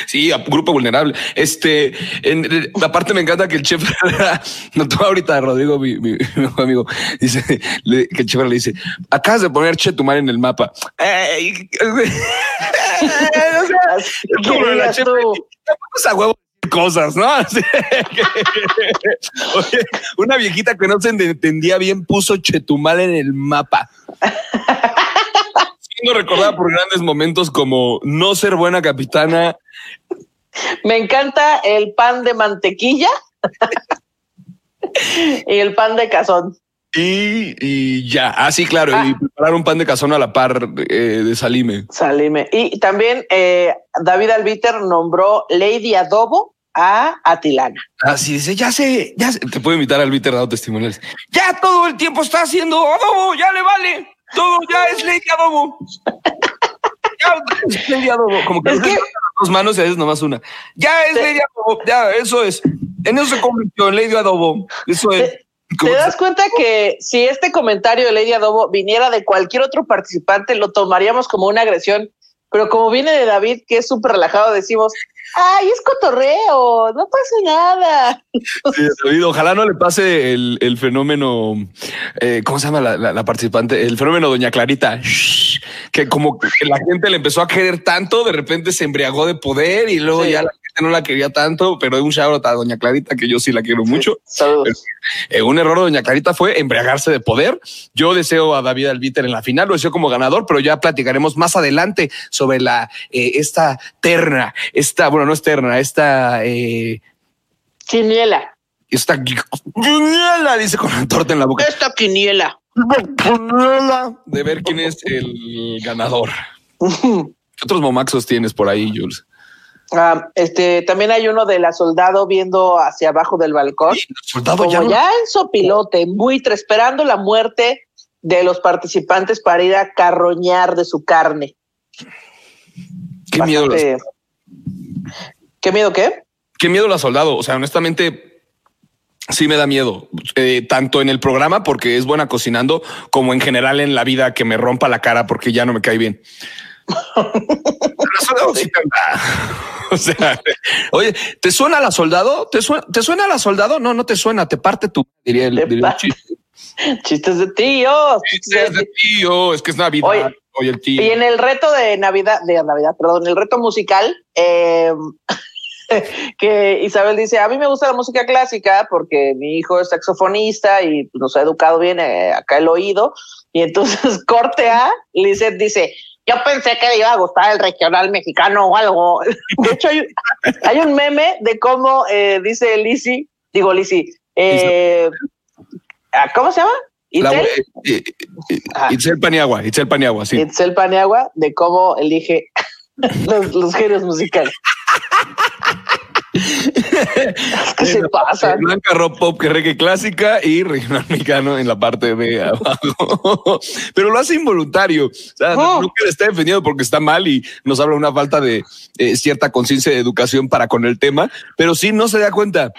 Sí, a grupo vulnerable. Este, en, aparte me encanta que el chef *laughs* notó ahorita a Rodrigo, mi, mi- *laughs* amigo, dice le- que el chef le dice, acabas de poner Chetumal en el mapa. Ey, *laughs* o sea, a huevo cosas, ¿no? Oye, una viejita que no se entendía bien puso Chetumal en el mapa. Siendo recordada por grandes momentos como no ser buena capitana. me encanta el pan de mantequilla y el pan de cazón. Y, y ya, ah, sí, claro, y preparar un pan de cazón a la par eh, de Salime. Salime. Y también eh, David Albiter nombró Lady Adobo a Atilana. Así dice, ya sé, ya sé. te puedo invitar al Viter dado testimoniales. Ya todo el tiempo está haciendo adobo, ya le vale. Todo ya es Lady Adobo. Ya es Lady Adobo. Como que, Es que- dos manos y a veces nomás una. Ya es Lady Adobo, ya, eso es. En eso se convirtió en Lady Adobo. Eso es. ¿Te das cuenta que si este comentario de Lady Adobo viniera de cualquier otro participante, lo tomaríamos como una agresión? Pero como viene de David, que es súper relajado, decimos, ay, es cotorreo, no pasa nada. *laughs* Sí, David, ojalá no le pase el, el fenómeno, eh, ¿cómo se llama la, la- la participante? El fenómeno Doña Clarita, Shh, que como que la gente le empezó a querer tanto, de repente se embriagó de poder y luego Sí. ya la no la quería tanto, pero un shout a Doña Clarita, que yo sí la quiero mucho. Eh, un error de Doña Clarita fue embriagarse de poder. Yo deseo a David Albiter en la final, lo deseo como ganador, pero ya platicaremos más adelante sobre la eh, esta terna, esta, bueno, no es terna, esta eh, Quiniela. esta guiñela, dice con la torta en la boca. Esta quiniela. De ver quién es el ganador. *laughs* ¿Qué otros momaxos tienes por ahí, Jules? Ah, este, también hay uno de la soldado viendo hacia abajo del balcón. Soldado como ya, ya, no- en sopilote, buitre, esperando la muerte de los participantes para ir a carroñar de su carne. qué miedo, ¿Qué miedo qué? qué miedo la soldado. O sea, honestamente, sí me da miedo, Eh, tanto en el programa porque es buena cocinando, como en general en la vida que me rompa la cara porque ya no me cae bien. *laughs* Soldado sí. *laughs* O sea, oye, ¿te suena la soldado? ¿Te suena, ¿Te suena la soldado? No, no te suena, te parte tu, diría el, Te diría el parte. chiste. *laughs* Chistes de tíos. chistes Es de tío, es que es Navidad. Oye, Oye, el tío. Y en el reto de Navidad, de Navidad, perdón, el reto musical, eh, *laughs* que Isabel dice, a mí me gusta la música clásica porque mi hijo es saxofonista y pues, nos ha educado bien eh, acá el oído. Y entonces corte A, Lizeth dice, yo pensé que le iba a gustar el regional mexicano o algo. De hecho, hay, hay un meme de cómo eh, dice Lizzy, digo Lizzy, eh, ah, ¿cómo se llama? La- Itzel, eh, eh, eh, Ah. Itzel Paniagua, Itzel Paniagua, sí. Itzel Paniagua, de cómo elige *laughs* los, los géneros musicales. Es que se pasan. Blanca rock pop que reggae clásica y regional *laughs* mexicano en la parte de abajo. *laughs* Pero lo hace involuntario. O sea, Oh. no que le esté defendiendo porque está mal y nos habla una falta de eh, cierta conciencia de educación para con el tema, pero sí no se da cuenta.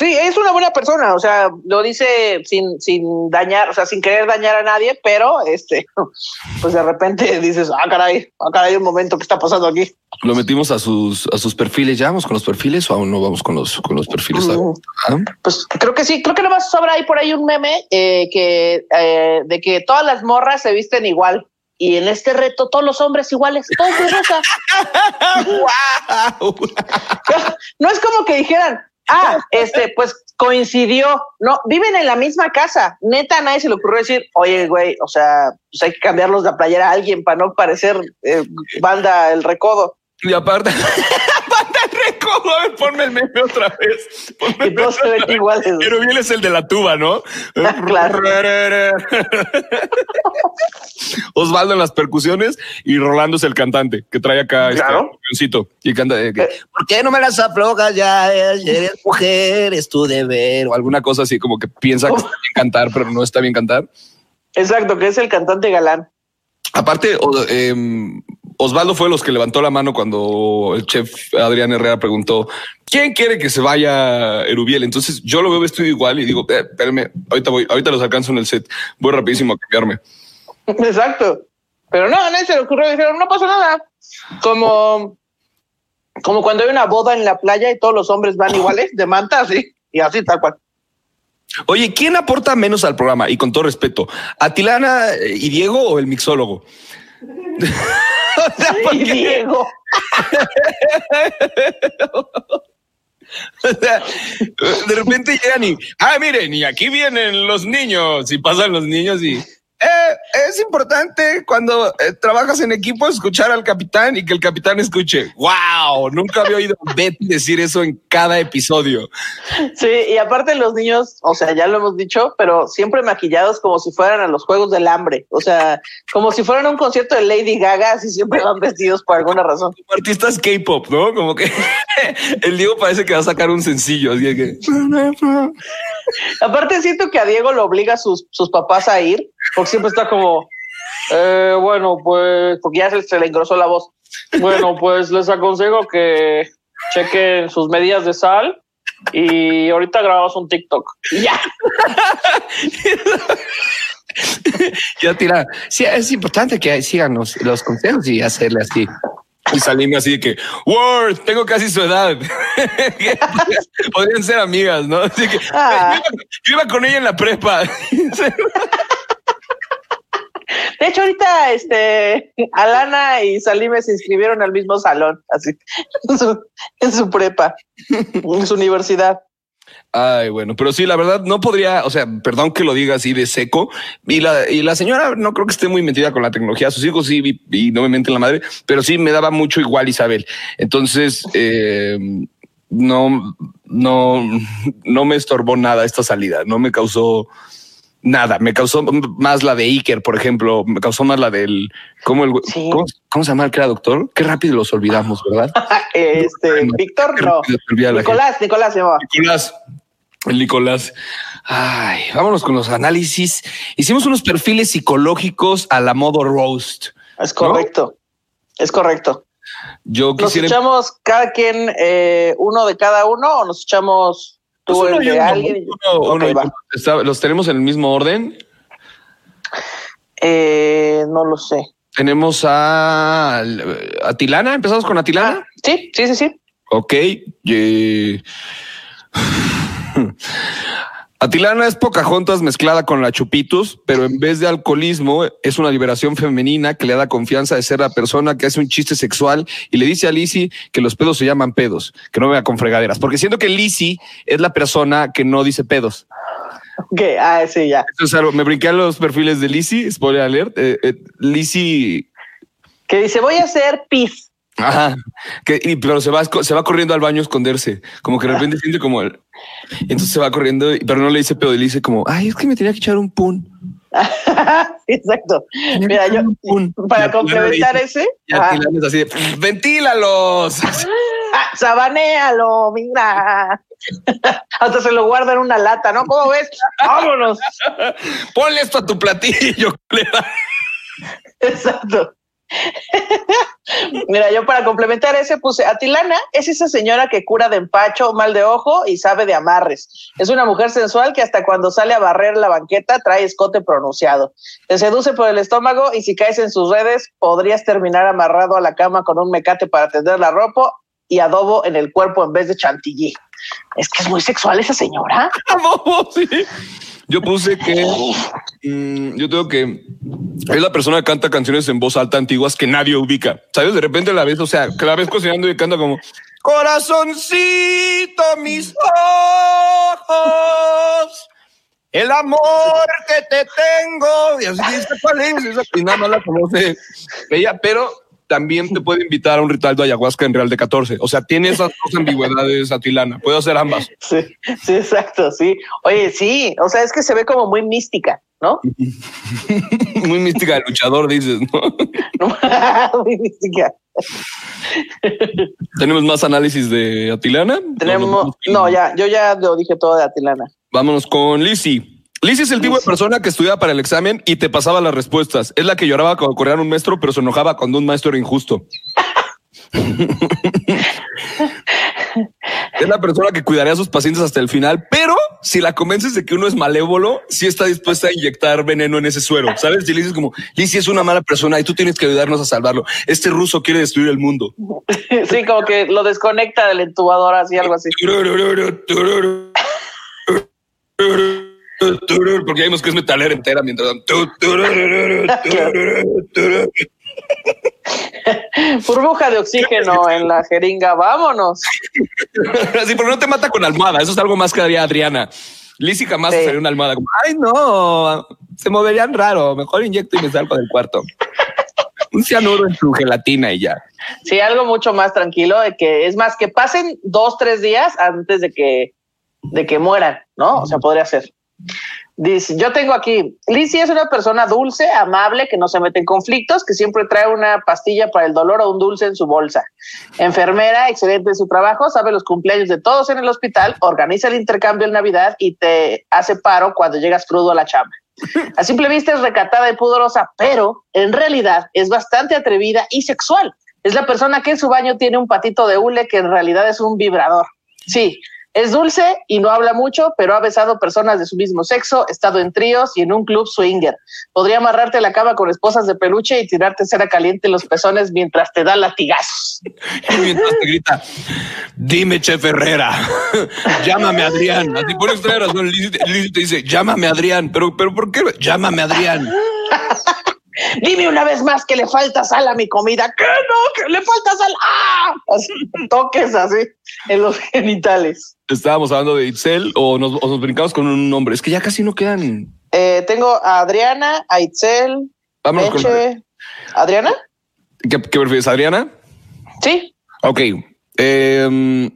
Sí, es una buena persona, o sea, lo dice sin, sin dañar, o sea, sin querer dañar a nadie, pero este, *laughs* pues de repente dices, ah, caray, ah, caray, un momento, ¿qué está pasando aquí? Lo metimos a sus, a sus perfiles. ¿Ya vamos con los perfiles o aún no vamos con los, con los perfiles? Mm. Ah, Pues creo que sí, creo que nomás sobra ahí por ahí un meme eh, que eh, de que todas las morras se visten igual. Y en este reto, todos los hombres iguales, todos de rosa. *laughs* *laughs* No es como que dijeran, ah, este, pues coincidió. No, viven en la misma casa. Neta, nadie se le ocurrió decir, oye, güey, o sea, pues hay que cambiarlos la playera a alguien para no parecer eh, banda el recodo. Y aparte *laughs* recodo, ponme el *laughs* meme otra vez. Ponme Y todos se ven iguales. Pero bien es el de la tuba, ¿no? *laughs* Claro. *laughs* Osvaldo en las percusiones y Rolando es el cantante que trae acá este Claro. avioncito y canta. eh, que, Eh. ¿Por qué no me las aflojas ya? Eres mujer, es tu deber o alguna cosa así como que piensa que está bien cantar, pero no está bien cantar. Exacto, que es el cantante galán. Aparte, em, Osvaldo fue los que levantó la mano cuando el chef Adrián Herrera preguntó quién quiere que se vaya Erubiel. Entonces yo lo veo vestido igual y digo, eh, espérenme, ahorita voy, ahorita los alcanzo en el set. Voy rapidísimo a cambiarme. Exacto. Pero no, a nadie se le ocurrió, dijeron, no pasa nada. Como, como cuando hay una boda en la playa y todos los hombres van iguales, de manta, así, y así tal cual. Oye, ¿quién aporta menos al programa? Y con todo respeto, ¿Atilana y Diego o el mixólogo? *laughs* O sea, ¿por Y qué? Diego. *laughs* O sea, de repente llegan y, ah, miren, y aquí vienen los niños y pasan los niños y eh, es importante cuando eh, trabajas en equipo escuchar al capitán y que el capitán escuche. Wow, nunca había oído a Betty decir eso en cada episodio. Sí, y aparte los niños, o sea, ya lo hemos dicho, pero siempre maquillados como si fueran a los Juegos del Hambre. O sea, como si fueran a un concierto de Lady Gaga, así siempre van vestidos por alguna razón. Como artistas K-pop, ¿no? Como que *laughs* el Diego parece que va a sacar un sencillo, así que Aparte siento que a Diego lo obliga a sus, sus papás a ir, porque siempre está como, eh, bueno, pues, porque ya se, se le engrosó la voz. Bueno, *laughs* pues les aconsejo que chequen sus medidas de sal y ahorita grabamos un TikTok. Ya. *laughs* ya tira. Sí, es importante que sigan los, los consejos y hacerle así. Y salirme así de que, Word, tengo casi su edad. *laughs* Podrían ser amigas, ¿no? Así que Ah. yo, iba, yo iba con ella en la prepa. De hecho, ahorita este Alana y Salime se inscribieron al mismo salón, así en su, prepa, en su universidad. Ay, bueno, pero sí, la verdad no podría, o sea, perdón que lo diga así de seco. Y la, y la señora no creo que esté muy metida con la tecnología. Sus hijos sí, y, y no me menten la madre, pero sí me daba mucho igual Isabel. Entonces, eh, no, no, no me estorbó nada esta salida. No me causó nada. Me causó más la de Iker, por ejemplo. Me causó más la del cómo el Sí. ¿cómo, cómo se llama el que era doctor? Qué rápido los olvidamos, *laughs* ¿verdad? Este, Víctor, no. gente. Nicolás, Nicolás se llamaba. Nicolás. El Nicolás. Ay, vámonos con los análisis. Hicimos unos perfiles psicológicos a la modo roast. Es correcto. Es correcto. Yo ¿Nos quisiera. echamos cada quien eh, uno de cada uno o nos echamos tú Pues el de alguien? los tenemos en el mismo orden. Eh, no lo sé. Tenemos a Atilana. Empezamos con Atilana. Ah, sí, sí, sí, sí. Ok. eh, Atilana es Pocahontas mezclada con la Chupitos, pero en vez de alcoholismo es una liberación femenina que le da confianza de ser la persona que hace un chiste sexual y le dice a Lizzie que los pedos se llaman pedos, que no vea con fregaderas, porque siento que Lizzie es la persona que no dice pedos. Ok, ah, sí, ya. Es algo, me brinqué a los perfiles de Lizzie, spoiler alert. Eh, eh, Lizzie Que dice, voy a hacer pis. Ajá. Que, y- pero se va, se va corriendo al baño a esconderse. Como que de repente siente como el. Entonces se va corriendo, pero no le dice pedo, y le dice como, ay, es que me tenía que echar un pun. *laughs* Exacto. Mira, yo, pun. Para complementar ese, Y Atilana es así de, ventílalos. *laughs* ah, sabanéalo, mira. *laughs* Hasta se lo guarda en una lata, ¿no? ¿Cómo ves? Vámonos. Ponle esto a tu platillo. Exacto. *laughs* Mira, yo para complementar ese puse Atilana es esa señora que cura de empacho, mal de ojo y sabe de amarres. Es una mujer sensual que hasta cuando sale a barrer la banqueta trae escote pronunciado. Te seduce por el estómago y si caes en sus redes podrías terminar amarrado a la cama con un mecate para tender la ropa y adobo en el cuerpo en vez de chantilly. Es que es muy sexual esa señora. *laughs* Sí. Yo puse que mm, yo tengo que es la persona que canta canciones en voz alta antiguas que nadie ubica. Sabes, de repente la ves, o sea, que la ves cocinando y canta como corazoncito, mis ojos, el amor que te tengo. Y así dice, ¿cuál es? Esa- Y nada más la conoce ella, pero también te puede invitar a un ritual de ayahuasca en Real de 14. O sea, tiene esas dos ambigüedades, Atilana. Puedo hacer ambas. *laughs* Sí, sí, exacto, sí. Oye, sí, o sea, es que se ve como muy mística, ¿no? *laughs* Muy mística de luchador, dices, ¿no? *laughs* muy mística. Tenemos más análisis de Atilana. Tenemos, no, ya, yo ya lo dije todo de Atilana. Vámonos con Lizzie. Lizzie es el tipo de persona que estudiaba para el examen y te pasaba las respuestas. Es la que lloraba cuando corrían un maestro, pero se enojaba cuando un maestro era injusto. es la persona que cuidaría a sus pacientes hasta el final, pero si la convences de que uno es malévolo, sí está dispuesta a inyectar veneno en ese suero. ¿Sabes? Si le dices como, Lizzie es una mala persona y tú tienes que ayudarnos a salvarlo. Este ruso quiere destruir el mundo. Sí, como que lo desconecta del entubador, así, algo así. Porque vimos que es metalera entera mientras. Burbuja de oxígeno en la jeringa, vámonos. Sí, pero no te mata con almohada. Eso es algo más que haría Adriana. Lizzie jamás Sí. una almohada. Como, Ay, no, se moverían raro. Mejor inyecto y me salgo del cuarto. Un cianuro en su gelatina y ya. Sí, algo mucho más tranquilo, de que es más que pasen dos, tres días antes de que, de que mueran, ¿no? O sea, podría ser. Dice, yo tengo aquí, Lizzie es una persona dulce, amable, que no se mete en conflictos, que siempre trae una pastilla para el dolor o un dulce en su bolsa. Enfermera, excelente en su trabajo, sabe los cumpleaños de todos en el hospital, organiza el intercambio en Navidad y te hace paro cuando llegas crudo a la chamba. A simple vista es recatada y pudorosa, pero en realidad es bastante atrevida y sexual. Es la persona que en su baño tiene un patito de hule que en realidad es un vibrador. Sí, es dulce y no habla mucho, pero ha besado personas de su mismo sexo, estado en tríos y en un club swinger. Podría amarrarte la cama con esposas de peluche y tirarte cera caliente en los pezones mientras te da latigazos. Y mientras te grita, dime, Chef Herrera, *laughs* llámame Adrián. Así por extraña razón, Lizzie te dice, llámame Adrián. Pero, pero ¿por qué? Llámame Adrián. Dime una vez más que le falta sal a mi comida. ¿Qué no? Que le falta sal. ¡Ah! Así, toques así en los genitales. Estábamos hablando de Itzel o nos, o nos brincamos con un nombre. Es que ya casi no quedan. Eh, tengo a Adriana, a Itzel, Vámonos con. Meche. ¿Adriana? ¿Qué, qué prefieres, Adriana? Sí. Ok. Eh,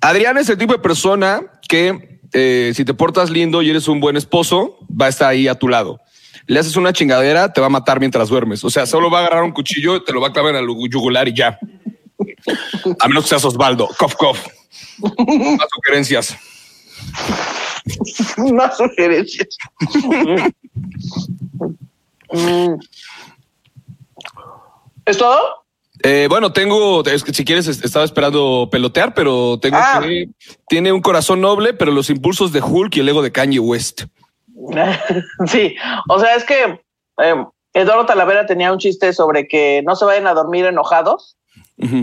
Adriana es el tipo de persona que eh, si te portas lindo y eres un buen esposo, va a estar ahí a tu lado. Le haces una chingadera, te va a matar mientras duermes. O sea, solo va a agarrar un cuchillo, te lo va a clavar en el yugular y ya. A menos que seas Osvaldo. Cof, cof. Más sugerencias. *laughs* Más sugerencias. ¿Es todo? Eh, bueno, tengo, es que si quieres, es- estaba esperando pelotear, pero tengo Ah. que tiene un corazón noble, pero los impulsos de Hulk y el ego de Kanye West. *laughs* Sí, o sea, es que eh, Eduardo Talavera tenía un chiste sobre que no se vayan a dormir enojados,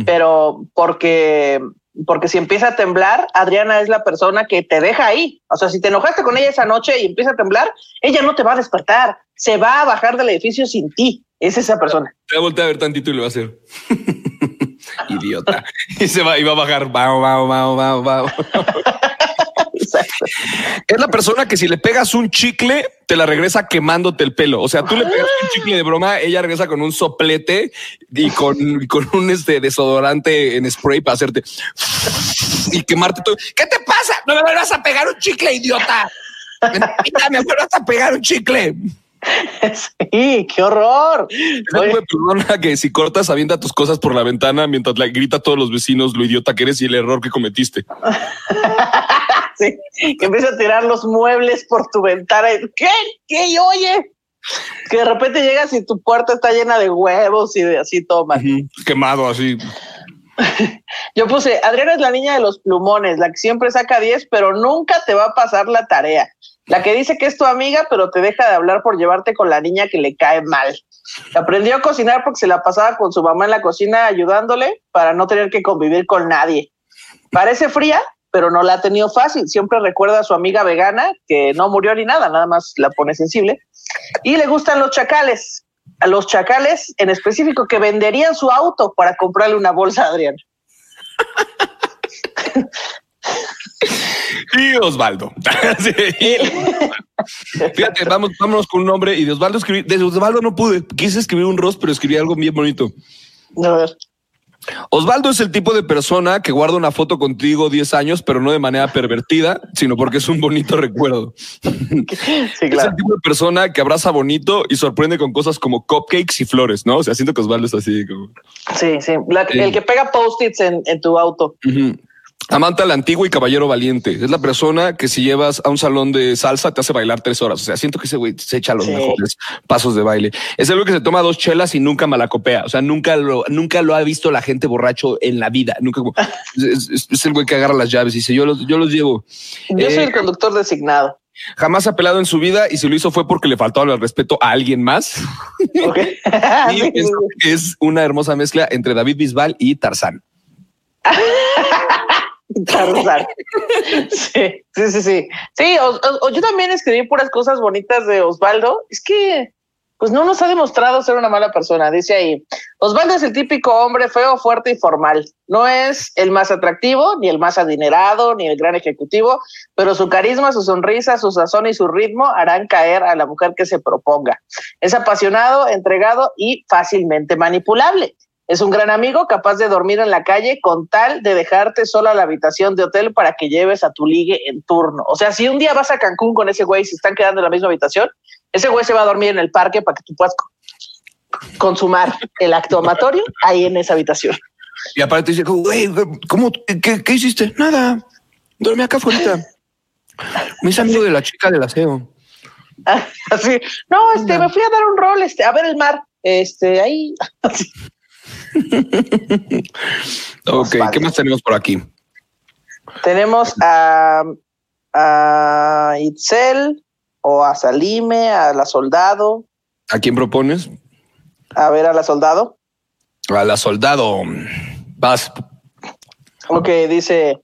pero porque, porque si empieza a temblar, Adriana es la persona que te deja ahí. O sea, si te enojaste con ella esa noche y empieza a temblar, ella no te va a despertar, se va a bajar del edificio sin ti. Es esa persona. Te va a voltear a ver tantito y le va a hacer. *laughs* Idiota. Y se va y va a bajar. Vao, vao, vao, vao, vao. Es la persona que si le pegas un chicle, te la regresa quemándote el pelo. O sea, tú le pegas un chicle de broma, ella regresa con un soplete y con, un este desodorante en spray para hacerte y quemarte todo. ¿Qué te pasa? No me vuelvas a pegar un chicle, idiota. Me vuelvas a pegar un chicle. Sí, qué horror. Persona que si cortas avienta tus cosas por la ventana mientras le grita a todos los vecinos lo idiota que eres y el error que cometiste. *laughs* sí, que empieza a tirar los muebles por tu ventana. y, ¿Qué? ¿Qué? Y Oye, que de repente llegas y tu puerta está llena de huevos y de así toma. Ujú, Quemado así. Yo puse, Adriana es la niña de los plumones, la que siempre saca 10, pero nunca te va a pasar la tarea. La que dice que es tu amiga, pero te deja de hablar por llevarte con la niña que le cae mal. Aprendió a cocinar porque se la pasaba con su mamá en la cocina ayudándole para no tener que convivir con nadie. Parece fría, pero no la ha tenido fácil. Siempre recuerda a su amiga vegana que no murió ni nada, nada más la pone sensible. Y le gustan los chacales. A los chacales en específico que venderían su auto para comprarle una bolsa a Adrián. *laughs* Y Osvaldo. *laughs* Sí. Fíjate, vamos, vámonos con un nombre y de Osvaldo escribí, de Osvaldo no pude, quise escribir un rostro, pero escribí algo bien bonito. A ver. Osvaldo es el tipo de persona que guarda una foto contigo 10 años, pero no de manera pervertida, sino porque es un bonito *laughs* recuerdo. Sí, Es claro. el tipo de persona que abraza bonito y sorprende con cosas como cupcakes y flores, ¿no? O sea, siento que Osvaldo es así como... Sí, sí. La-. El que pega post-its en, en tu auto. Ujú. Amanta la antigua y caballero valiente. Es la persona que si llevas a un salón de salsa te hace bailar tres horas. O sea, siento que ese güey se echa los Sí. mejores pasos de baile. Es el güey que se toma dos chelas y nunca malacopea. O sea, nunca lo, nunca lo ha visto la gente borracho en la vida. Nunca. como- *laughs* es, es- es el güey que agarra las llaves y dice yo los, yo los llevo. Yo soy Eh, el conductor designado. Jamás ha pelado en su vida y si lo hizo fue porque le faltaba el respeto a alguien más. *laughs* *laughs* Y es una hermosa mezcla entre David Bisbal y Tarzán. Tarzán. Sí, sí, sí, sí. Sí, yo también escribí puras cosas bonitas de Osvaldo. Es que, pues no nos ha demostrado ser una mala persona. Dice ahí, Osvaldo es el típico hombre feo, fuerte y formal. No es el más atractivo, ni el más adinerado, ni el gran ejecutivo, pero su carisma, su sonrisa, su sazón y su ritmo harán caer a la mujer que se proponga. Es apasionado, entregado y fácilmente manipulable. Es un gran amigo capaz de dormir en la calle con tal de dejarte sola la habitación de hotel para que lleves a tu ligue en turno. O sea, si un día vas a Cancún con ese güey y se están quedando en la misma habitación, ese güey se va a dormir en el parque para que tú puedas co- consumar el acto amatorio ahí en esa habitación. Y aparte dice, güey, ¿cómo? ¿Qué, qué hiciste? Nada. Dormí acá afuera. Me hice amigo de la chica del aseo. *laughs* Así, no, este, me fui a dar un rol, este, a ver el mar, este, ahí. *laughs* *laughs* Ok, ¿qué más tenemos por aquí? Tenemos a, a Itzel o a Salime, a la soldado, ¿A quién propones? a ver a la soldado. A la soldado. Vas. Ok, dice,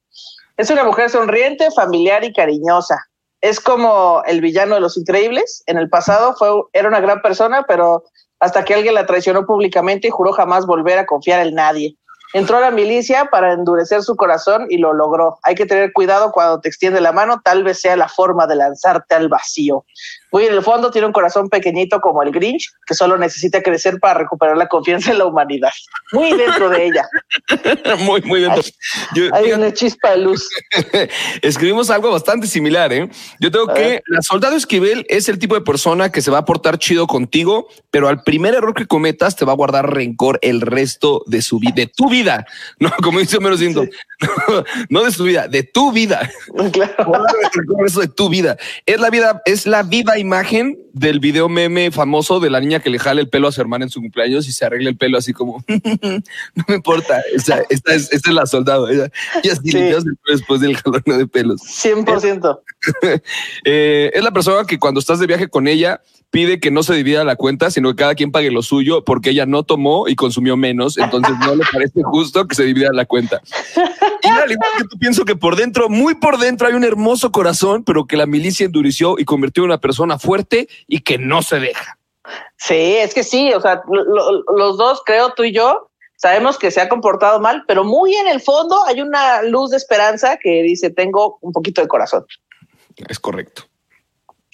es una mujer sonriente, familiar y cariñosa. es como el villano de los increíbles. En el pasado fue, era una gran persona, pero hasta que alguien la traicionó públicamente y juró jamás volver a confiar en nadie. Entró a la milicia para endurecer su corazón y lo logró. Hay que tener cuidado cuando te extiende la mano, tal vez sea la forma de lanzarte al vacío. Muy en el fondo tiene un corazón pequeñito como el Grinch, que solo necesita crecer para recuperar la confianza en la humanidad. Muy dentro de ella. *laughs* muy, muy dentro. Yo- Hay una chispa de luz. *laughs* escribimos algo bastante similar, ¿eh? Yo tengo A que ver. la soldado Esquivel es el tipo de persona que se va a portar chido contigo, pero al primer error que cometas te va a guardar rencor el resto de su vida, de tu vida. *laughs* No, como dice Homero Simpson, no, no de su vida, de tu vida. Claro. Rencor eso de tu vida. Es la vida, es la viva imagen del video meme famoso de la niña que le jala el pelo a su hermana en su cumpleaños y se arregla el pelo así como *laughs* no me importa. Esta, es, esta es la soldado. Ella, y así Sí. después del jalón de pelos. 100%. *laughs* Eh, es la persona que cuando estás de viaje con ella pide que no se divida la cuenta, sino que cada quien pague lo suyo porque ella no tomó y consumió menos. Entonces no le parece justo que se divida la cuenta. Y al igual que tú pienso que por dentro, muy por dentro, hay un hermoso corazón, pero que la milicia endureció y convirtió en una persona fuerte y que no se deja. Sí, es que sí, o sea, lo- lo- los dos, creo, tú y yo, sabemos que se ha comportado mal, pero muy en el fondo hay una luz de esperanza que dice, tengo un poquito de corazón. Es correcto.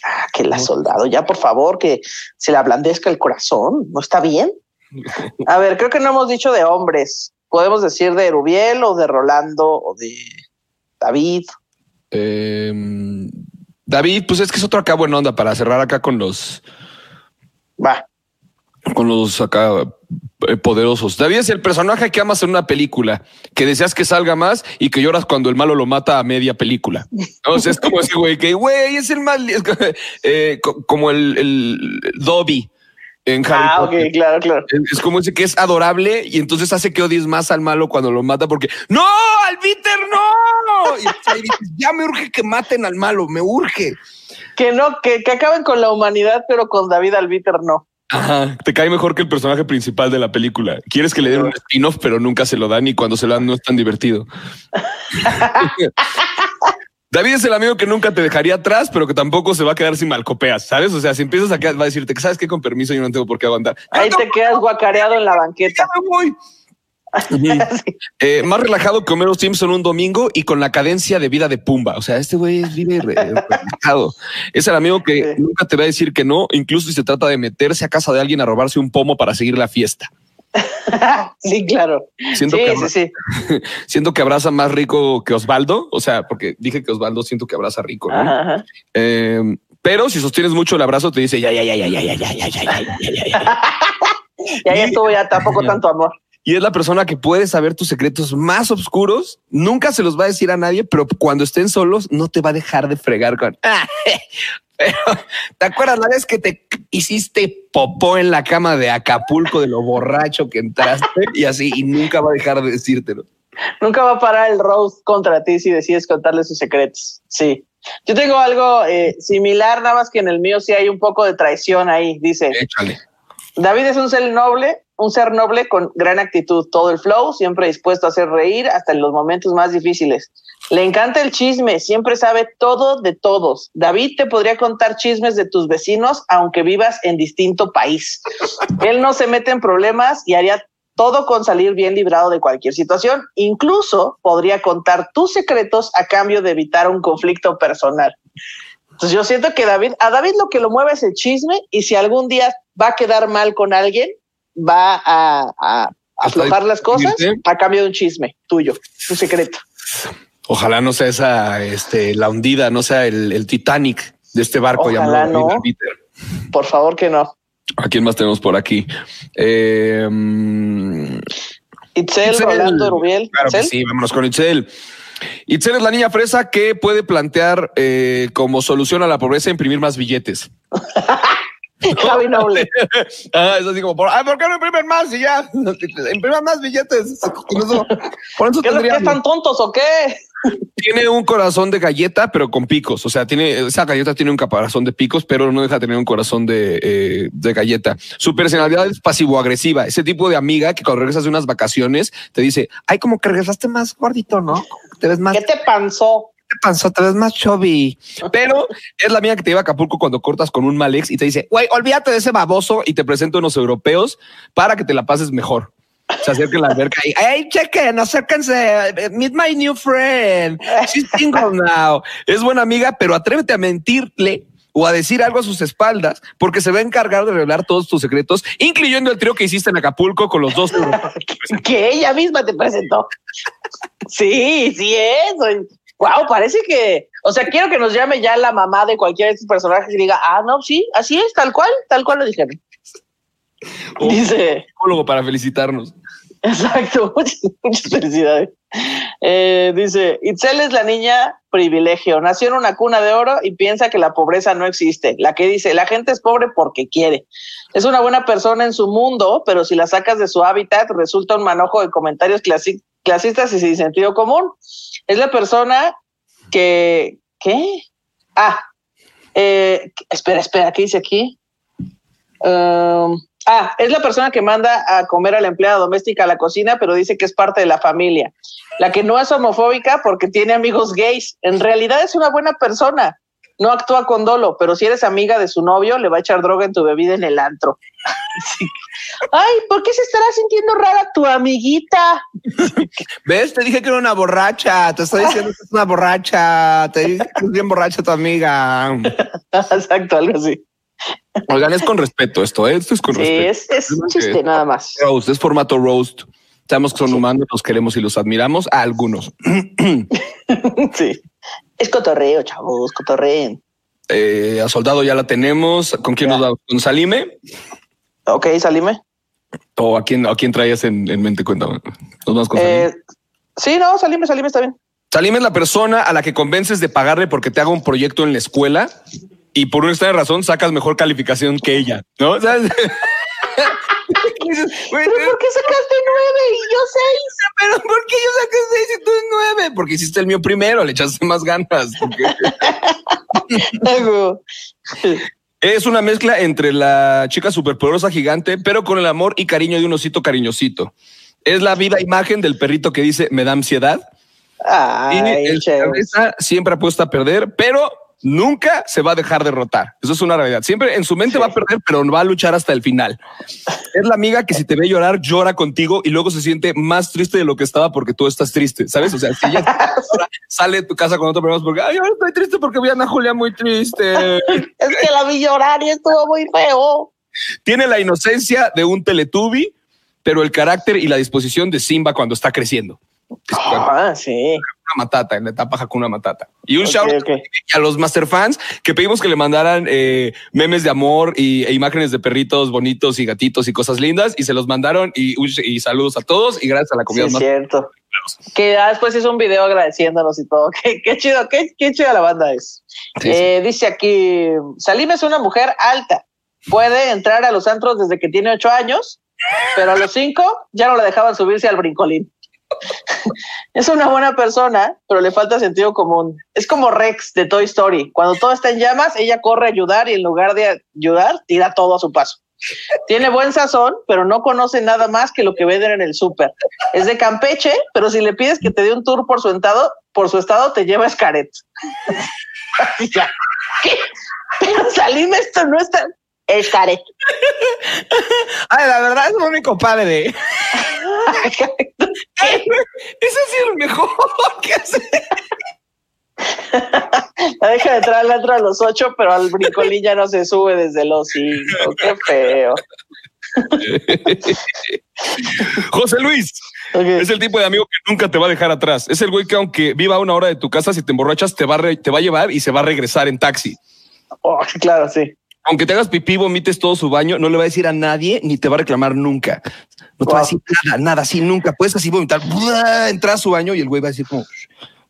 Ah, que la soldado, ya por favor, que se le ablandezca el corazón, ¿no está bien? *laughs* A ver, creo que no hemos dicho de hombres. Podemos decir de Rubiel o de Rolando o de David. Eh, David, pues es que es otro acá buena onda para cerrar acá con los Va, con los acá eh, poderosos. David es el personaje que amas en una película, que deseas que salga más y que lloras cuando el malo lo mata a media película. Sea, es como ese güey que, güey, es el mal, es *laughs* eh, co- como el, el Dobby en Harry ah, ok, Potter. claro, claro. Es, como ese que es adorable y entonces hace que odies más al malo cuando lo mata porque no, al Peter no. Y ahí dices, ya me urge que maten al malo, me urge. Que no, que, que acaben con la humanidad, pero con David Albiter no. Ajá, te cae mejor que el personaje principal de la película. Quieres que le den un spin-off, pero nunca se lo dan y cuando se lo dan no es tan divertido. *laughs* David es el amigo que nunca te dejaría atrás, pero que tampoco se va a quedar sin malcopeas, ¿sabes? O sea, si empiezas a quedar, va a decirte que sabes que con permiso yo no tengo por qué aguantar. Ahí te quedas guacareado en la banqueta. Ya me voy. *laughs* Eh, más relajado que Homero Simpson un domingo y con la cadencia de vida de Pumba. O sea, este güey vive re- relajado. Es el amigo que Sí. nunca te va a decir que no, incluso si se trata de meterse a casa de alguien a robarse un pomo para seguir la fiesta. Sí, claro. Siento, Sí, que sí, abra- sí. siento que abraza más rico que Osvaldo. O sea, porque dije que Osvaldo siento que abraza rico. ¿no? Ajá, ajá. Eh, pero si sostienes mucho el abrazo, te dice ya, ya, ya, ya, ya, ya, ya, ya, ya, ya, ya, ya, ya. Ya, ya estuvo, ya tampoco tanto amor. Y es la persona que puede saber tus secretos más oscuros. Nunca se los va a decir a nadie, pero cuando estén solos, no te va a dejar de fregar con. "Ah, *laughs* pero, ¿Te acuerdas la vez que te hiciste popó en la cama de Acapulco de lo borracho que entraste y así? Y nunca va a dejar de decírtelo. Nunca va a parar el roast contra ti si decides contarle sus secretos. Sí. Yo tengo algo eh, similar, nada más que en el mío sí hay un poco de traición ahí. Dice, Échale. David es un ser noble, un ser noble con gran actitud, todo el flow, siempre dispuesto a hacer reír hasta en los momentos más difíciles. Le encanta el chisme, siempre sabe todo de todos. David te podría contar chismes de tus vecinos aunque vivas en distinto país. Él no se mete en problemas y haría todo con salir bien librado de cualquier situación. Incluso podría contar tus secretos a cambio de evitar un conflicto personal. Entonces yo siento que David, a David lo que lo mueve es el chisme y si algún día va a quedar mal con alguien, va a, a aflojar las cosas a cambio de un chisme tuyo, un secreto. Ojalá no sea esa, este, la hundida, no sea el, el Titanic de este barco Ojalá llamado no. Peter. Por favor que no. ¿A quién más tenemos por aquí? Eh, Itzel, Itzel. Rolando, Rubiel. Claro que Itzel. sí, vámonos con Itzel. Itzel es la niña fresa que puede plantear eh, como solución a la pobreza imprimir más billetes. *laughs* *laughs* Javi Noble. *laughs* Ah, es así como, por, ¿por qué no imprimen más y ya? *laughs* Impriman más billetes. Con eso, por eso ¿Qué, ¿Qué tendríamos. están tontos o qué? Tiene un corazón de galleta, pero con picos. O sea, tiene esa galleta tiene un caparazón de picos, pero no deja de tener un corazón de, eh, de galleta. Su personalidad es pasivo-agresiva. Ese tipo de amiga que cuando regresas de unas vacaciones te dice, ay, como que regresaste más gordito, ¿no? Te ves más ¿Qué te panzó? Panzota, es más chubby. Pero es la amiga que te lleva a Acapulco cuando cortas con un mal ex y te dice, güey, olvídate de ese baboso y te presento unos europeos para que te la pases mejor. Se acerca a la alberca y, hey, chequen, acérquense, meet my new friend. She's single now. Es buena amiga, pero atrévete a mentirle o a decir algo a sus espaldas, porque se va a encargar de revelar todos tus secretos, incluyendo el trío que hiciste en Acapulco con los dos. *laughs* que ella misma te presentó. Sí, sí es. Wow, parece que, o sea, quiero que nos llame ya la mamá de cualquiera de estos personajes y diga, ah, no, sí, así es, tal cual, tal cual lo dijeron. Un *laughs* Dice para felicitarnos. Exacto, *laughs* muchas, felicidades. Eh, dice, Itzel es la niña privilegio, nació en una cuna de oro y piensa que la pobreza no existe. La que dice, la gente es pobre porque quiere. Es una buena persona en su mundo, pero si la sacas de su hábitat resulta un manojo de comentarios clasistas y sin sentido común. Es la persona que, ¿qué? Ah, eh, espera, espera, ¿qué dice aquí? Um, Ah, es la persona que manda a comer a la empleada doméstica a la cocina, pero dice que es parte de la familia. La que no es homofóbica porque tiene amigos gays. En realidad es una buena persona. No actúa con dolo, pero si eres amiga de su novio, le va a echar droga en tu bebida en el antro. Ay, ¿por qué se estará sintiendo rara tu amiguita? ¿Ves? Te dije que era una borracha. Te estoy diciendo que es una borracha. Te dije que es bien borracha tu amiga. Exacto, algo así. Oigan, es con respeto esto, ¿eh? esto es con sí, respeto. Es, un chiste nada más. Roast, es formato roast. Sabemos que son humanos, los queremos y los admiramos a algunos. *clears throat* sí. Es cotorreo, chavos, cotorreen. Eh, a Soldado ya la tenemos. ¿Con quién nos vamos? ¿Con Salime? Ok, Salime. ¿O a quién, a quién traías en, mente? Cuéntame. ¿Nos con eh, sí, no, Salime, Salime está bien. Salime es la persona a la que convences de pagarle porque te haga un proyecto en la escuela y por una extraña razón sacas mejor calificación que ella, ¿no? ¿Sabes? *laughs* ¿Pero por qué sacaste nueve y yo seis? Pero ¿por qué yo saqué seis y tú nueve? Porque hiciste el mío primero, le echaste más ganas. *laughs* es una mezcla entre la chica superpoderosa gigante, pero con el amor y cariño de un osito cariñosito. Es la viva imagen del perrito que dice me da ansiedad. Ay, y el cabeza siempre apuesta a perder, pero nunca se va a dejar derrotar. Eso es una realidad. Siempre en su mente va a perder, pero va a luchar hasta el final. Es la amiga que si te ve llorar, llora contigo y luego se siente más triste de lo que estaba porque tú estás triste, ¿sabes? O sea, si ella *laughs* sale de tu casa con otro problema porque, ay, ahora estoy triste porque vi a Ana Julia muy triste. *laughs* es que la vi llorar y estuvo muy feo. Tiene la inocencia de un teletubi, pero el carácter y la disposición de Simba cuando está creciendo. Ah, sí Matata, en la etapa Hakuna Matata. Y un shout a los Master fans que pedimos que le mandaran eh, memes de amor y, e imágenes de perritos bonitos y gatitos y cosas lindas y se los mandaron y, y saludos a todos y gracias a la comunidad. Sí, cierto. Que después hizo un video agradeciéndonos y todo. *laughs* Qué, chido, qué, qué chida la banda es. Eh, dice aquí, Salim es una mujer alta. Puede entrar a los antros desde que tiene ocho años, pero a los cinco ya no la dejaban subirse al brincolín *laughs* es una buena persona, pero le falta sentido común. Es como Rex de Toy Story. Cuando todo está en llamas, ella corre a ayudar y en lugar de ayudar, tira todo a su paso. Tiene buen sazón, pero no conoce nada más que lo que venden en el súper. Es de Campeche, pero si le pides que te dé un tour por su estado, por su estado te lleva Escaret. *laughs* Pero salime esto no está. Escaret. *laughs* Ay, la verdad es mi único padre. *laughs* Ese es el mejor *laughs* que hace. La deja de entrar al antro a los ocho, pero al brincolín ya no se sube desde los cinco. Qué feo. José Luis es el tipo de amigo que nunca te va a dejar atrás. Es el güey que aunque viva a una hora de tu casa, si te emborrachas, te va a, te va a llevar y se va a regresar en taxi. Oh, claro, sí. Aunque te hagas pipí, vomites todo su baño, no le va a decir a nadie ni te va a reclamar nunca. No te va a decir nada, nada, así nunca. Puedes así vomitar, entrar a su baño y el güey va a decir como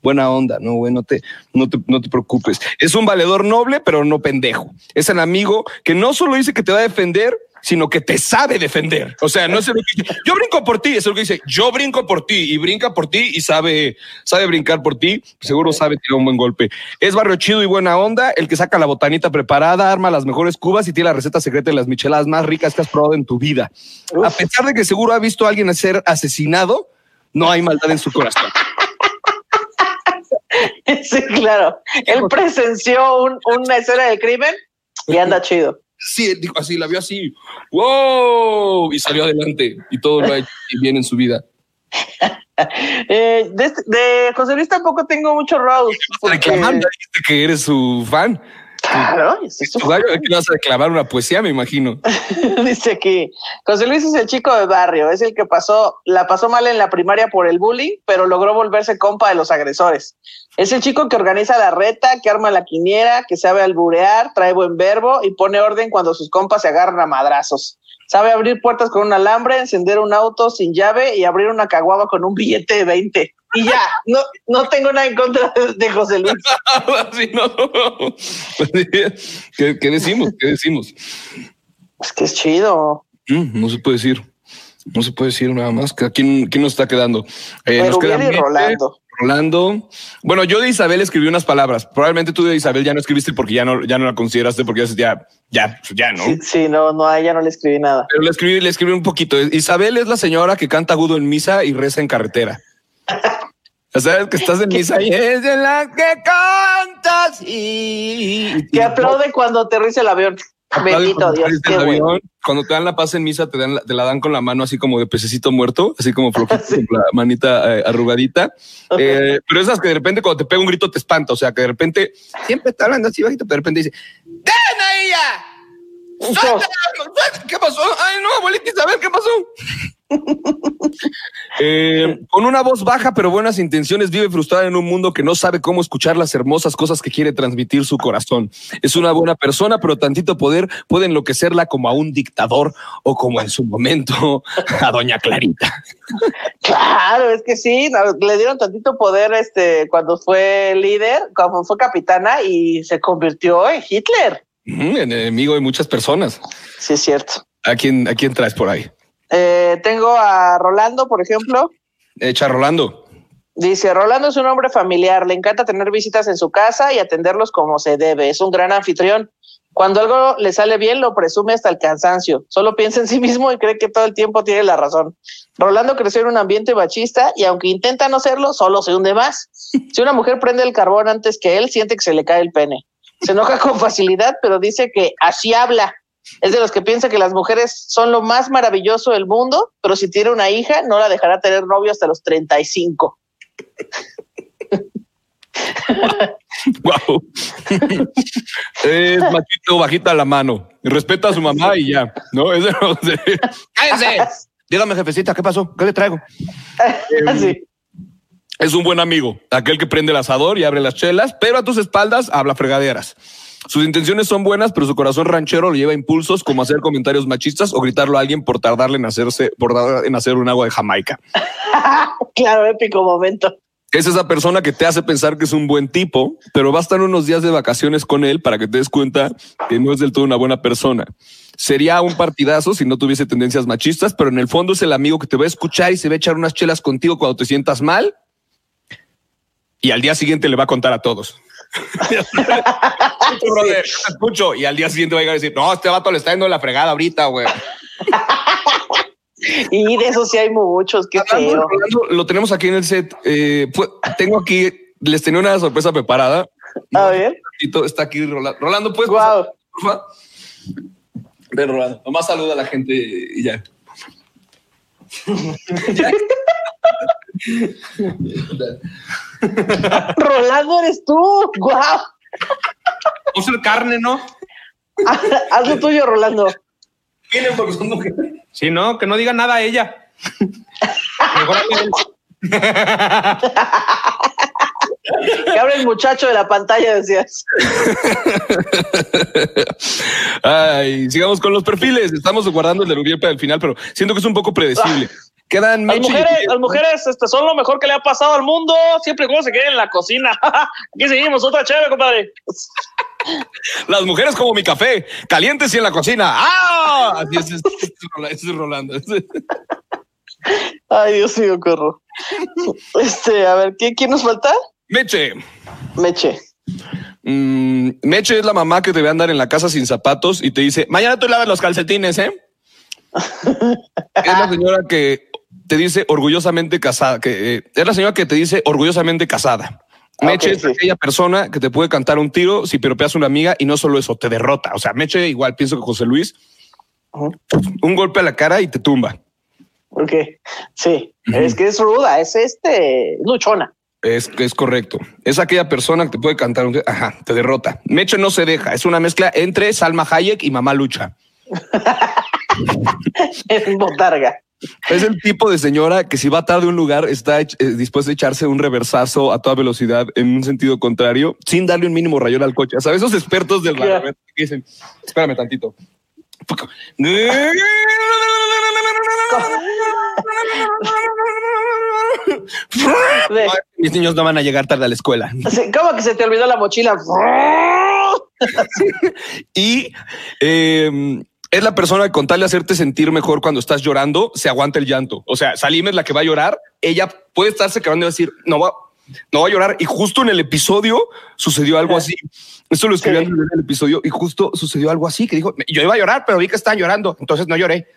buena onda, no, güey, no te, no te, no te preocupes. Es un valedor noble, pero no pendejo. Es el amigo que no solo dice que te va a defender, sino que te sabe defender. O sea, no es lo que dice, yo brinco por ti, es lo que dice, yo brinco por ti y brinca por ti y sabe, sabe brincar por ti, seguro sabe tirar un buen golpe. Es barrio chido y buena onda, el que saca la botanita preparada, arma las mejores cubas y tiene la receta secreta de las micheladas más ricas que has probado en tu vida. A pesar de que seguro ha visto a alguien ser asesinado, no hay maldad en su corazón. *laughs* sí, claro. Él presenció un- una escena del crimen y anda chido. Sí, dijo así, la vio así. ¡Wow! Y salió adelante. Y todo lo ha hecho bien en su vida. *laughs* Eh, de, este- de José Luis tampoco tengo mucho roast. porque- Reclamando, dijiste que eres su fan. Claro, Tu gallo, ¿qué vas a declamar una poesía? Me imagino. *laughs* Dice aquí, José Luis es el chico de barrio, es el que pasó, la pasó mal en la primaria por el bullying, pero logró volverse compa de los agresores. Es el chico que organiza la reta, que arma la quiniera, que sabe alburear, trae buen verbo y pone orden cuando sus compas se agarran a madrazos. Sabe abrir puertas con un alambre, encender un auto sin llave y abrir una caguaba con un billete de 20. Y ya, no, no tengo nada en contra de, José Luis. *laughs* Sí, no. *laughs* ¿Qué, qué decimos? ¿Qué decimos? Es que es chido. Mm, no se puede decir. No se puede decir nada más. ¿Quién, quién nos está quedando? Eh, nos queda Rolando. Rolando. Bueno, yo de Isabel escribí unas palabras. Probablemente tú de Isabel ya no escribiste porque ya no, ya no la consideraste porque ya, ya, ya, ya no. Sí, sí, no, no, a ella no le escribí nada. Pero le escribí, le escribí un poquito. Isabel es la señora que canta agudo en misa y reza en carretera. *laughs* O sea, que estás en misa y es de la que cantas y Que aplaude cuando aterriza el avión. Bendito Dios. Qué bueno. Cuando te dan la paz en misa, te, dan la- te la dan con la mano así como de pececito muerto, así como *laughs* flojito, Sí. con la manita eh, arrugadita. Eh, pero esas que de repente cuando te pega un grito te espanta. O sea, que de repente siempre está hablando así bajito, pero de repente dice, ¡Den ahí ya! ¡Suéltalo! Suéltalo". ¿Qué pasó? Ay, no, abuelita Isabel, ¿qué pasó? *laughs* Eh, con una voz baja pero buenas intenciones, vive frustrada en un mundo que no sabe cómo escuchar las hermosas cosas que quiere transmitir su corazón. Es una buena persona, pero tantito poder puede enloquecerla como a un dictador o como en su momento *laughs* a doña Clarita. *laughs* Claro, es que sí, le dieron tantito poder este cuando fue líder, cuando fue capitana y se convirtió en Hitler. Enemigo de muchas personas. Sí, es cierto. ¿A quién, ¿A quién traes por ahí? Eh, tengo a Rolando, por ejemplo. Echa Rolando. Dice, Rolando es un hombre familiar, le encanta tener visitas en su casa y atenderlos como se debe. Es un gran anfitrión. Cuando algo le sale bien, lo presume hasta el cansancio. Solo piensa en sí mismo y cree que todo el tiempo tiene la razón. Rolando creció en un ambiente machista y aunque intenta no serlo, solo se hunde más. Si una mujer prende el carbón antes que él, siente que se le cae el pene. Se enoja con facilidad, pero dice que así habla. Es de los que piensa que las mujeres son lo más maravilloso del mundo, pero si tiene una hija, no la dejará tener novio hasta los 35. Wow. *laughs* es machito, bajita la mano. Respeta a su mamá y ya. No, es de los de- *laughs* ¡Cállense! Dígame, jefecita, ¿qué pasó? ¿Qué le traigo? *laughs* Sí. Es un buen amigo, aquel que prende el asador y abre las chelas, pero a tus espaldas habla fregaderas. Sus intenciones son buenas, pero su corazón ranchero le lleva impulsos como hacer comentarios machistas o gritarlo a alguien por tardarle en hacerse, por tardar en hacer un agua de Jamaica. *laughs* Claro, épico momento. Es esa persona que te hace pensar que es un buen tipo, pero bastan unos días de vacaciones con él para que te des cuenta que no es del todo una buena persona. Sería un partidazo si no tuviese tendencias machistas, pero en el fondo es el amigo que te va a escuchar y se va a echar unas chelas contigo cuando te sientas mal y al día siguiente le va a contar a todos. *laughs* Brother, te escucho. Y al día siguiente va a llegar a decir, no, este vato le está yendo la fregada ahorita, güey. *laughs* Y de eso sí hay muchos, qué Hablando feo. Lo tenemos aquí en el set. Eh, tengo aquí, les tenía una sorpresa preparada. *laughs* A ver, Está aquí Rolando. Rolando, ¿puedes pasar, favor? Ven, Rolando. Nomás saluda a la gente y ya. *laughs* Rolando eres tú. Guau. Usa el carne, ¿no? *laughs* Haz lo tuyo, Rolando. Miren, porque son mujeres. Sí, no, que no diga nada a ella. Mejor a él. Que abre el muchacho de la pantalla, decías. *laughs* Ay, sigamos con los perfiles. Estamos guardando el de Uriel para el final, pero siento que es un poco predecible. Quedan Las y mujeres, las mujeres este, son lo mejor que le ha pasado al mundo, siempre y cuando se queden en la cocina. *laughs* Aquí seguimos, otra chévere, compadre. *laughs* Las mujeres como mi café, calientes y en la cocina. ¡Ah! Así es, es, es Rolando. es Rolando. Ay, Dios mío, corro. Este, a ver, ¿quién, quién nos falta? Meche. Meche. Mm, Meche es la mamá que te ve andar en la casa sin zapatos y te dice, mañana tú lavas los calcetines, ¿eh? *laughs* es la señora que te dice orgullosamente casada, que eh, es la señora que te dice orgullosamente casada. Meche Ok, es sí. aquella persona que te puede cantar un tiro si piropeas a una amiga y no solo eso, te derrota. O sea, Meche igual pienso que José Luis, un golpe a la cara y te tumba. Ok, sí, es que es ruda, es este, luchona. Es, es correcto. Es aquella persona que te puede cantar un ajá, te derrota. Meche no se deja. Es una mezcla entre Salma Hayek y Mamá Lucha. *laughs* Es botarga. Es el tipo de señora que si va tarde a un lugar está eh, dispuesta a echarse un reversazo a toda velocidad en un sentido contrario sin darle un mínimo rayón al coche. ¿Sabes? Esos expertos del *laughs* Ya. barrio que dicen, espérame tantito. Ay, Mis niños no van a llegar tarde a la escuela. ¿Cómo que se te olvidó la mochila? *laughs* Y eh, es la persona que con tal de hacerte sentir mejor cuando estás llorando, se aguanta el llanto. O sea, Salim es la que va a llorar. Ella puede estarse acabando de decir, no va, no va a llorar. Y justo en el episodio sucedió algo así. Esto lo escribí Sí. antes de ver el episodio y justo sucedió algo así que dijo, yo iba a llorar, pero vi que estaban llorando. Entonces no lloré.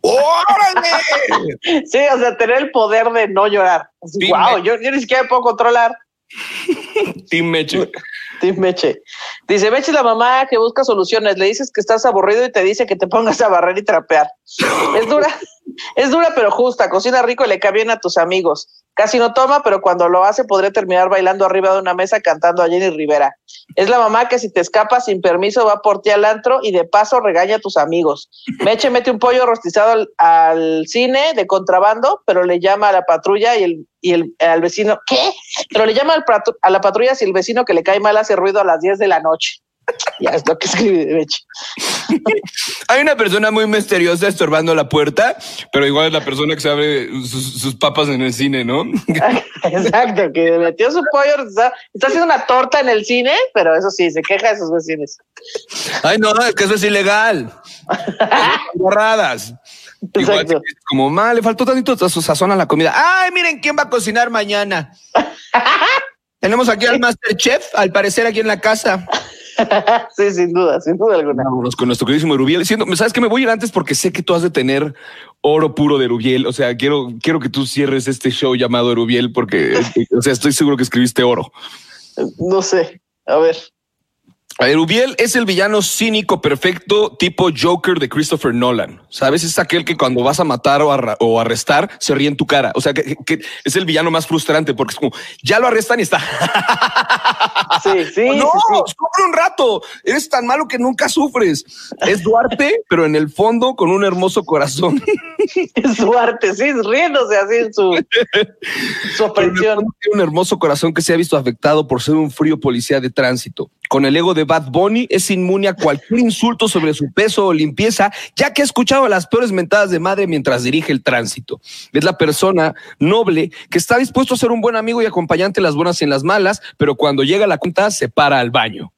¡Órale! *laughs* Sí, o sea, tener el poder de no llorar. Sí, wow, me- yo, yo ni siquiera puedo controlar. Team Meche. Team Meche. Dice, Meche es la mamá que busca soluciones. Le dices que estás aburrido y te dice que te pongas a barrer y trapear. Es dura, *laughs* es dura pero justa. Cocina rico y le cae bien a tus amigos. Casi no toma, pero cuando lo hace podría terminar bailando arriba de una mesa cantando a Jenny Rivera. Es la mamá que si te escapas sin permiso va por ti al antro y de paso regaña a tus amigos. Meche mete un pollo rostizado al, cine de contrabando, pero le llama a la patrulla y el, y el al vecino, ¿qué? Pero le llama al a la patrulla si el vecino que le cae mal hace ruido a las 10 de la noche. *laughs* Ya es lo que escribe Meche. Hay una persona muy misteriosa estorbando la puerta, pero igual es la persona que se abre sus, sus papas en el cine, ¿no? *laughs* Exacto, que metió su pollo. Está haciendo una torta en el cine, pero eso sí, se queja de sus vecinos. Ay, no, es que eso es ilegal. *laughs* Borradas. Igual como, mal, le faltó tantito sa- sazón a la comida. Ay, miren quién va a cocinar mañana. Tenemos aquí al Master Chef, al parecer aquí en la casa. *laughs* sí, sin duda, sin duda alguna. Vámonos con nuestro queridísimo Erubiel. Diciendo, ¿sabes que Me voy a ir antes porque sé que tú has de tener oro puro de Erubiel. O sea, quiero, quiero que tú cierres este show llamado Erubiel porque, *laughs* o sea, estoy seguro que escribiste oro. No sé. A ver. Erubiel es el villano cínico perfecto tipo Joker de Christopher Nolan. Sabes, es aquel que cuando vas a matar o, arrestar se ríe en tu cara. O sea, que, que es el villano más frustrante porque es como ya lo arrestan y está. *laughs* Sí, sí, *laughs* no, sí, sí. sufre un rato. Eres tan malo que nunca sufres. Es Duarte, *laughs* pero en el fondo con un hermoso corazón. Es su arte, sí, riéndose así en su, su tiene un hermoso corazón que se ha visto afectado por ser un frío policía de tránsito. Con el ego de Bad Bunny es inmune a cualquier insulto sobre su peso o limpieza, ya que ha escuchado las peores mentadas de madre mientras dirige el tránsito. Es la persona noble que está dispuesto a ser un buen amigo y acompañante en las buenas y en las malas, pero cuando llega a la cuenta se para al baño.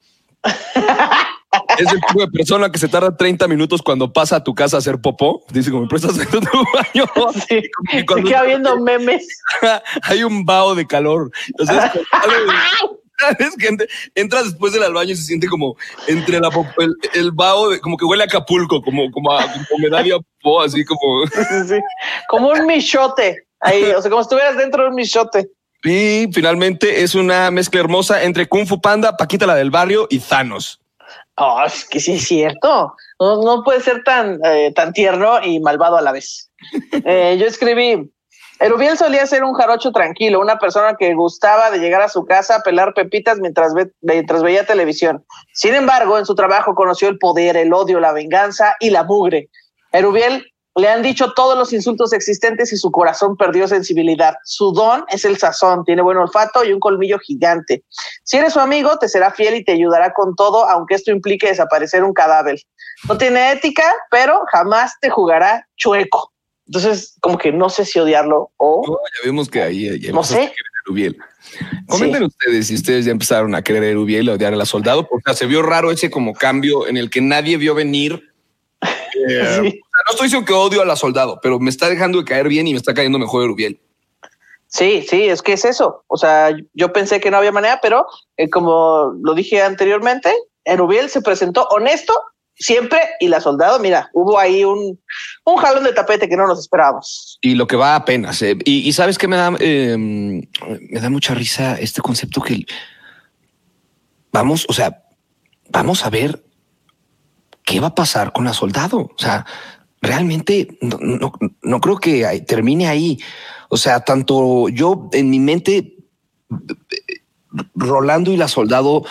Es el tipo de persona que se tarda 30 minutos cuando pasa a tu casa a hacer popó. Dice, como me prestas tu baño. Sí, Y se queda viendo memes. *laughs* hay un vaho de calor. O *laughs* ¿sabes? que ent- entras después del baño y se siente como entre la el, el vaho, de- como que huele a Acapulco, como, como a humedad y a popó, así como. *laughs* Sí, sí, sí. Como un michote. Ahí, o sea, como si estuvieras dentro de un michote. Y finalmente es una mezcla hermosa entre Kung Fu Panda, Paquita la del barrio y Thanos. Oh, es que sí es cierto. No, no puede ser tan, eh, tan tierno y malvado a la vez. *laughs* Eh, yo escribí, Erubiel solía ser un jarocho tranquilo, una persona que gustaba de llegar a su casa a pelar pepitas mientras, ve- mientras veía televisión. Sin embargo, en su trabajo conoció el poder, el odio, la venganza y la mugre. Erubiel le han dicho todos los insultos existentes y su corazón perdió sensibilidad. Su don es el sazón, tiene buen olfato y un colmillo gigante. Si eres su amigo, te será fiel y te ayudará con todo, aunque esto implique desaparecer un cadáver. No tiene ética, pero jamás te jugará chueco. Entonces, como que no sé si odiarlo o Oh, ya vemos que ahí ya no sé. Erubiel. Comenten ustedes si ustedes ya empezaron a querer a Erubiel, a odiar a la soldado, porque se vio raro ese como cambio en el que nadie vio venir. *laughs* Eh, o sea, Sí. no estoy diciendo que odio a la soldado, pero me está dejando de caer bien y me está cayendo mejor Erubiel. Sí, sí, es que es eso. O sea, yo pensé que no había manera, pero eh, como lo dije anteriormente, Erubiel se presentó honesto siempre y la soldado, mira, hubo ahí un, un jalón de tapete que no nos esperábamos. Y lo que va apenas. eh, Y, sabes que me da, eh, me da mucha risa este concepto que vamos, o sea, vamos a ver qué va a pasar con la soldado. O sea, realmente no, no, no creo que termine ahí. O sea, tanto yo en mi mente, Rolando y la soldado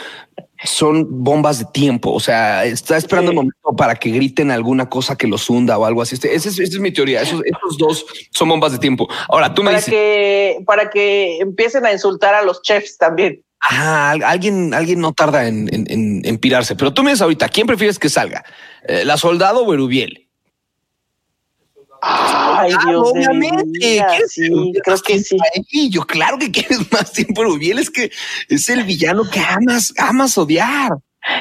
son bombas de tiempo. O sea, está esperando Sí. el momento para que griten alguna cosa que los hunda o algo así. Este- esa es, esa es mi teoría. Esos, dos son bombas de tiempo. Ahora tú me Para dices, que, para que empiecen a insultar a los chefs también. ah, al- alguien, alguien no tarda en, en, en- en pirarse. Pero tú me dices ahorita, ¿quién prefieres que salga? Eh, ¿La soldado o Erubiel? Ay, Ah, Dios obviamente. vida, ¿Quieres sí, Erubiel creo que sí. Yo claro que *laughs* quieres más tiempo Erubiel. Es que es el villano que amas, amas odiar.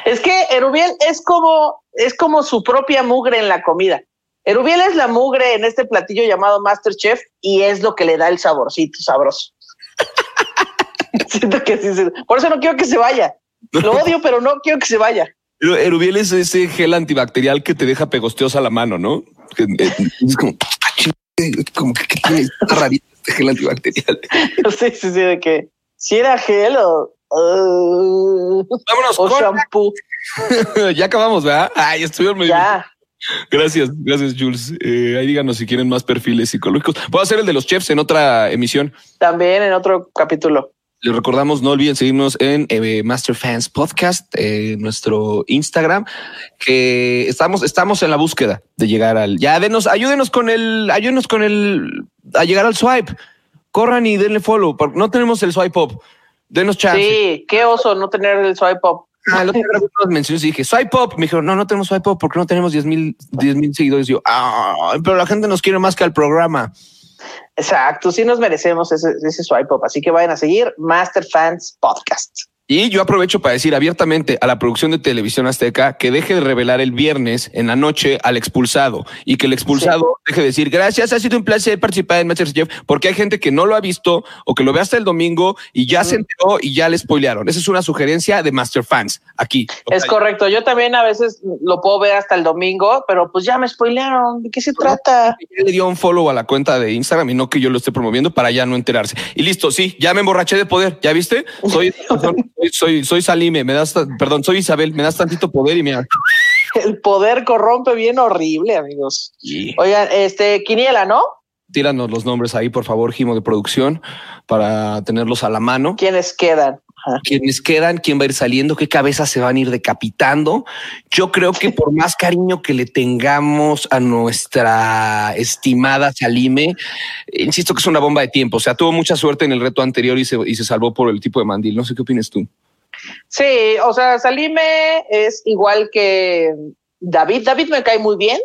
Es que Erubiel es como, es como su propia mugre en la comida. Erubiel es la mugre en este platillo llamado Masterchef y es lo que le da el saborcito sabroso. *laughs* Siento que sí, sí. Por eso no quiero que se vaya. Lo *laughs* odio, pero no quiero que se vaya. Pero Erubiel es ese gel antibacterial que te deja pegosteosa la mano, ¿no? Eh, Es como, "Ah, chingue", como que, que tiene está rarito este gel antibacterial. *laughs* Sí, sí, sí, de que si era gel o, uh, Vámonos o con- shampoo. *laughs* ya acabamos, ¿verdad? Ay, estuvieron muy bien. Ya. *laughs* Gracias, gracias, Jules. Eh, ahí díganos si quieren más perfiles psicológicos. Puedo hacer el de los chefs en otra emisión. También en otro capítulo. Les recordamos, no olviden seguirnos en eh, Master Fans Podcast, eh, nuestro Instagram, que estamos, estamos en la búsqueda de llegar al. Ya denos, ayúdenos con el, ayúdenos con el a llegar al swipe. Corran y denle follow. porque No tenemos el swipe up. Denos chance. Sí, qué oso no tener el swipe up. Ah, el otro día grabé unas menciones y dije swipe up. Me dijeron, no, no tenemos swipe up porque no tenemos 10 mil, 10 mil seguidores. Y yo, ah, pero la gente nos quiere más que al programa. Exacto, sí nos merecemos ese, ese swipe. Así que vayan a seguir Master Fans Podcast. Y yo aprovecho para decir abiertamente a la producción de televisión azteca que deje de revelar el viernes en la noche al expulsado y que el expulsado deje de decir gracias, ha sido un placer participar en Masterchef, porque hay gente que no lo ha visto o que lo ve hasta el domingo y ya se enteró y ya le spoilearon. Esa es una sugerencia de Master Fans aquí. Es correcto. Yo también a veces lo puedo ver hasta el domingo, pero pues ya me spoilearon. ¿De qué se trata? Le dio un follow a la cuenta de Instagram y no que yo lo esté promoviendo para ya no enterarse. Y listo, sí, ya me emborraché de poder. ¿Ya viste? Soy, *laughs* soy, soy, soy Salime, me das, perdón, soy Isabel, me das tantito poder y mira. *laughs* El poder corrompe bien horrible, amigos. Oigan, este, Quiniela, ¿no? Tíranos los nombres ahí, por favor, Gimo de producción, para tenerlos a la mano. ¿Quiénes quedan? Ajá. Quiénes quedan, quién va a ir saliendo, qué cabezas se van a ir decapitando. Yo creo que por más cariño que le tengamos a nuestra estimada Salime, insisto que es una bomba de tiempo. O sea, tuvo mucha suerte en el reto anterior y se, y se salvó por el tipo de mandil. No sé qué opinas tú. Sí, o sea, Salime es igual que David. David me cae muy bien,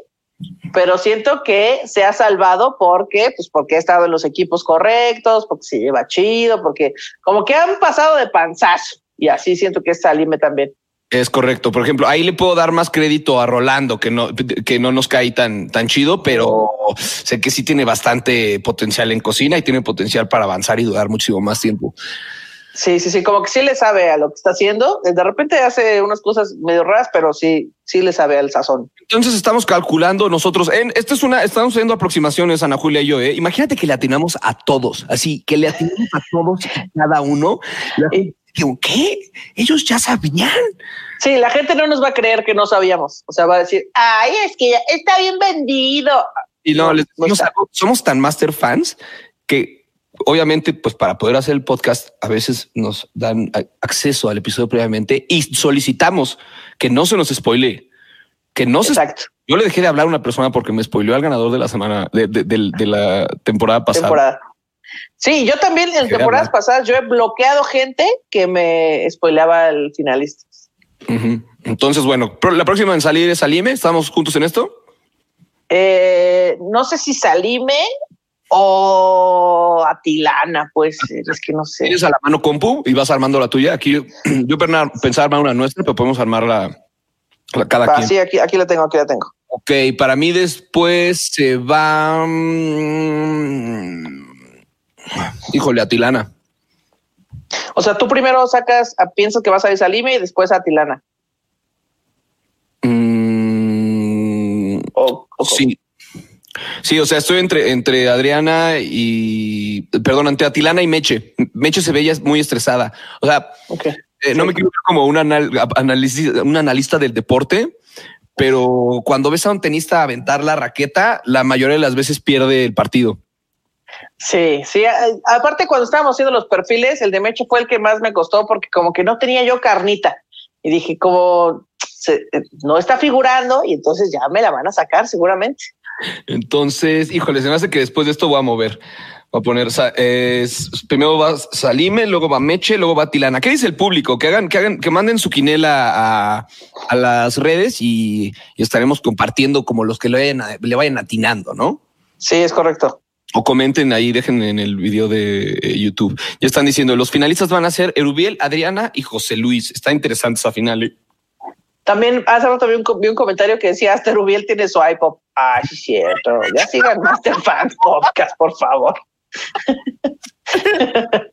pero siento que se ha salvado porque, pues, porque ha estado en los equipos correctos, porque se lleva chido, porque como que han pasado de panzazo. Y así siento que es Salime también. Es correcto. Por ejemplo, ahí le puedo dar más crédito a Rolando, que no, que no nos cae tan, tan chido, pero sé que sí tiene bastante potencial en cocina y tiene potencial para avanzar y durar muchísimo más tiempo. Sí, sí, sí, como que sí le sabe a lo que está haciendo. De repente hace unas cosas medio raras, pero sí, sí le sabe al sazón. Entonces estamos calculando nosotros en esto es una, estamos haciendo aproximaciones, Ana Julia y yo. ¿eh? Imagínate que le atinamos a todos, así que le atinamos a todos y *laughs* cada uno. Digo, ¿qué? Ellos ya sabían. Sí, la gente no nos va a creer que no sabíamos. O sea, va a decir, ay, es que ya está bien vendido. Y no, No, les no somos tan master fans que obviamente, pues para poder hacer el podcast, a veces nos dan acceso al episodio previamente y solicitamos que no se nos spoile, que no se. Exacto, Yo le dejé de hablar a una persona porque me spoileó al ganador de la semana de, de- de- de la temporada pasada. temporada. Sí, yo también en temporadas hablar. pasadas yo he bloqueado gente que me spoileaba el finalista. Entonces, bueno, la próxima en salir es Salime. ¿Estamos juntos en esto? Eh, no sé si Salime o Atilana, pues es que no sé. Tienes a la mano compu y vas armando la tuya. Aquí *clears throat* yo, pensaba armar una nuestra, pero podemos armar la, cada Ah, quien. sí, aquí, aquí la tengo, aquí la tengo. Ok, para mí después se va. mm, Híjole, Atilana. O sea, tú primero sacas, a- piensas que vas a ir Salime y después a Atilana. Mm, O, o- Sí. Sí, o sea, estoy entre, entre Adriana y, perdón, entre Atilana y Meche. Meche se veía muy estresada. O sea, eh, no me quiero ver como un, anal- análisis, un analista del deporte, pero cuando ves a un tenista aventar la raqueta, la mayoría de las veces pierde el partido. Sí, sí. Aparte, cuando estábamos haciendo los perfiles, el de Mecho fue el que más me costó porque como que no tenía yo carnita. Y dije, como se- eh, no está figurando y entonces ya me la van a sacar seguramente. Entonces, híjole, se me hace que después de esto voy a mover. Voy a poner, primero va Salime, luego va Meche, luego va Tilana. ¿Qué dice el público? Que hagan, que hagan, que manden su quinela a, a las redes y, y estaremos compartiendo como los que le vayan, a- le vayan atinando, ¿no? Sí, es correcto. O comenten ahí, dejen en el video de eh, YouTube. Ya están diciendo, los finalistas van a ser Erubiel, Adriana y José Luis. Está interesante esa final. ¿eh? También hace rato vi un, vi un comentario que decía, hasta Rubiel tiene su iPod. Ay, sí, cierto. Ya sigan Master Fans Podcast, por favor. *laughs*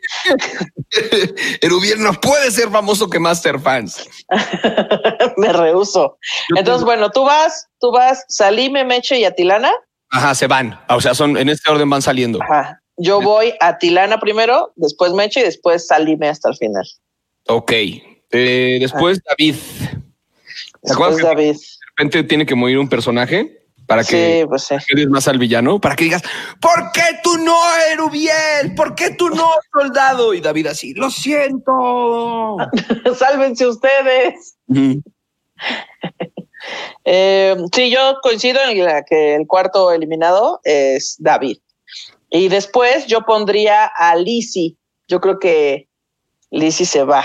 Erubiel no puede ser famoso que Master Fans. *laughs* me rehuso. Entonces, bueno, tú vas, tú vas, Salime, Meche y Atilana. Ajá, se van. O sea, son en este orden van saliendo. Ajá. Yo voy a Tilana primero, después Meche y después Salime hasta el final. Ok. Eh, después David. ¿Se acuerdan Después que de David. repente tiene que morir un personaje para que Sí, pues sí. quedes más al villano? Para que digas, ¿por qué tú no, Erubiel? ¿Por qué tú no, *laughs* soldado? Y David así, lo siento. *laughs* Sálvense ustedes. *laughs* Eh, sí, yo coincido en la que el cuarto eliminado es David. Y después yo pondría a Lizzie. Yo creo que Lizzie se va.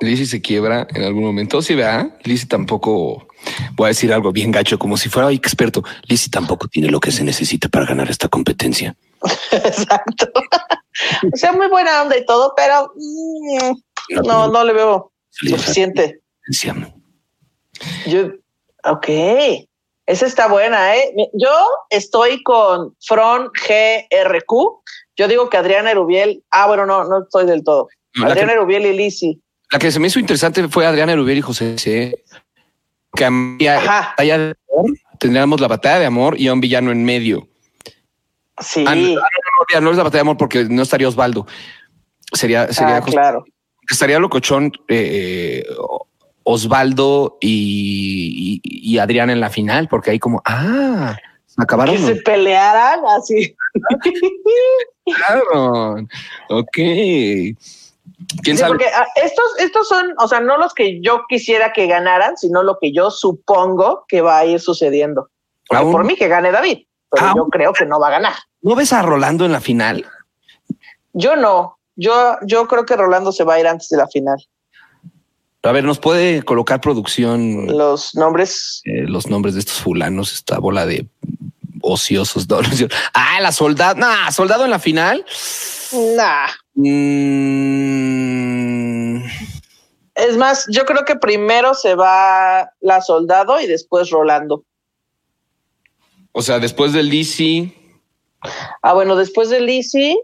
Lizzie se quiebra en algún momento. Sí, vea. Lizzie tampoco, voy a decir algo bien gacho, como si fuera experto. Lizzie tampoco tiene lo que se necesita para ganar esta competencia. *laughs* Exacto. *laughs* o sea, muy buena onda y todo, pero mm, no, no le veo suficiente. Yo, ok. Esa está buena, ¿eh? Yo estoy con Fron GRQ. Yo digo que Adriana Erubiel. Ah, bueno, no, no estoy del todo. Adriana que, Erubiel y Lizzie. La que se me hizo interesante fue Adriana Erubiel y José C. Ajá. batalla de amor, tendríamos la batalla de amor y a un villano en medio. Sí. Ah, no, no, no, es la batalla de amor porque no estaría Osvaldo. Sería, sería Ah, claro. estaría locochón eh, Osvaldo y, y, y Adriana en la final, porque ahí como, ah, se acabaron. Que se pelearan así. *laughs* Claro. Ok. ¿Quién Sí, sabe? porque ah, estos, estos son, o sea, no los que yo quisiera que ganaran, sino lo que yo supongo que va a ir sucediendo. Aún- por mí que gane David, pero Aún- yo creo que no va a ganar. ¿No ves a Rolando en la final? Yo no. Yo, yo creo que Rolando se va a ir antes de la final. A ver, ¿nos puede colocar producción Los nombres. eh, los nombres de estos fulanos? Esta bola de ociosos. *laughs* no, ah, la soldado. Nah, soldado en la final. Nah. Mm, Es más, yo creo que primero se va la soldado y después Rolando. o sea, después del DC. Ah, bueno, después de Lizzie.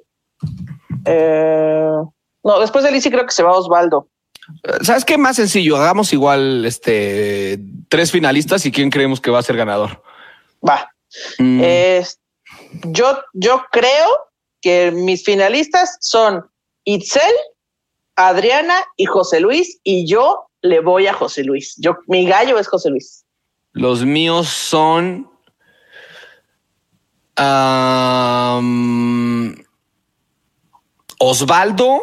eh, no, después de Lizzie creo que se va Osvaldo. ¿Sabes qué? Más sencillo. Hagamos igual este tres finalistas y quién creemos que va a ser ganador. Va. Mm, yo, yo creo que mis finalistas son Itzel, Adriana y José Luis, y yo le voy a José Luis. Yo, mi gallo es José Luis. los míos son. Osvaldo,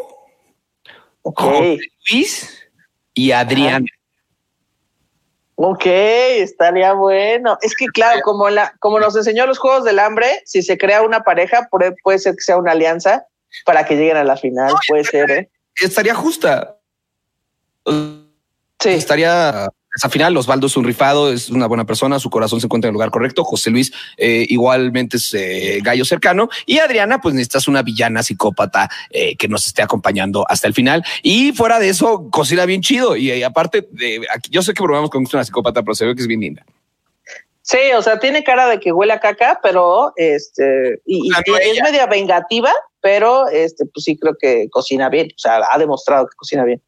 José Luis y Adrián. Ok, estaría bueno. Es que claro, como la, como nos enseñó los Juegos del Hambre, si se crea una pareja, puede, puede ser que sea una alianza para que lleguen a la final. Puede ser, ¿eh? Estaría justa. Sí. Estaría esa final. Osvaldo es un rifado, es una buena persona, su corazón se encuentra en el lugar correcto. José Luis eh, igualmente es eh, gallo cercano. Y Adriana, pues necesitas una villana psicópata eh, que nos esté acompañando hasta el final. Y fuera de eso, cocina bien chido. Y, aparte, aquí, yo sé que probamos con una psicópata, pero se ve que es bien linda. Sí, o sea, tiene cara de que huele a caca, pero este, y, es media vengativa, pero este, pues sí creo que cocina bien. O sea, ha demostrado que cocina bien.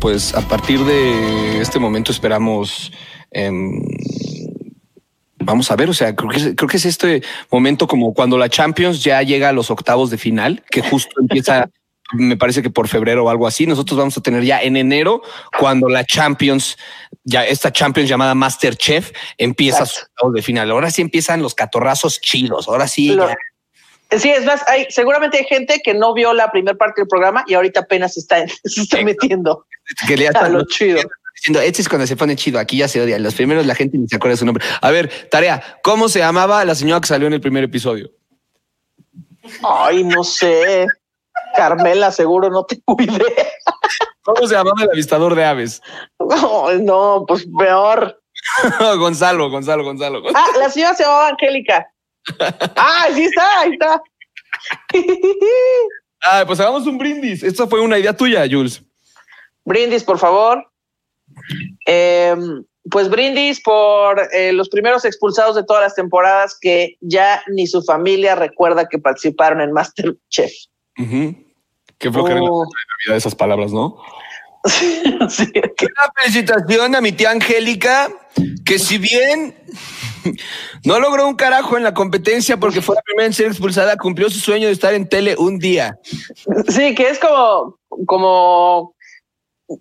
Pues a partir de este momento esperamos em, vamos a ver, o sea, creo que, es, creo que es este momento como cuando la Champions ya llega a los octavos de final, que justo *laughs* empieza, me parece que por febrero o algo así. Nosotros vamos a tener ya en enero, cuando la Champions, ya esta Champions llamada Masterchef, empieza Exacto. sus octavos de final. Ahora sí empiezan los catorrazos chidos. Ahora sí. Lo- ya. Sí, es más, hay, seguramente hay gente que no vio la primera parte del programa y ahorita apenas se está, *laughs* se está metiendo que le a lo chido. diciendo, este es cuando se pone chido. Aquí ya se odia. Los primeros la gente ni se acuerda de su nombre. A ver, tarea, ¿cómo se llamaba la señora que salió en el primer episodio? Ay, no sé. Carmela, seguro no te cuide. *laughs* ¿Cómo se llamaba el avistador de aves? Ay, no, pues peor. *laughs* Gonzalo, Gonzalo, Gonzalo. Ah, la señora se llamaba Angélica. Ah, sí está, ahí está. *laughs* Ah, pues hagamos un brindis. Esta fue una idea tuya, Jules. Brindis, por favor. Eh, pues brindis por eh, los primeros expulsados de todas las temporadas que ya ni su familia recuerda que participaron en Masterchef. Ujú. Qué flojera en la Oh. vida de esas palabras, ¿no? *laughs* Sí, que- Una felicitación a mi tía Angélica, que si bien no logró un carajo en la competencia porque fue la primera en ser expulsada, cumplió su sueño de estar en tele un día. sí, que es como, como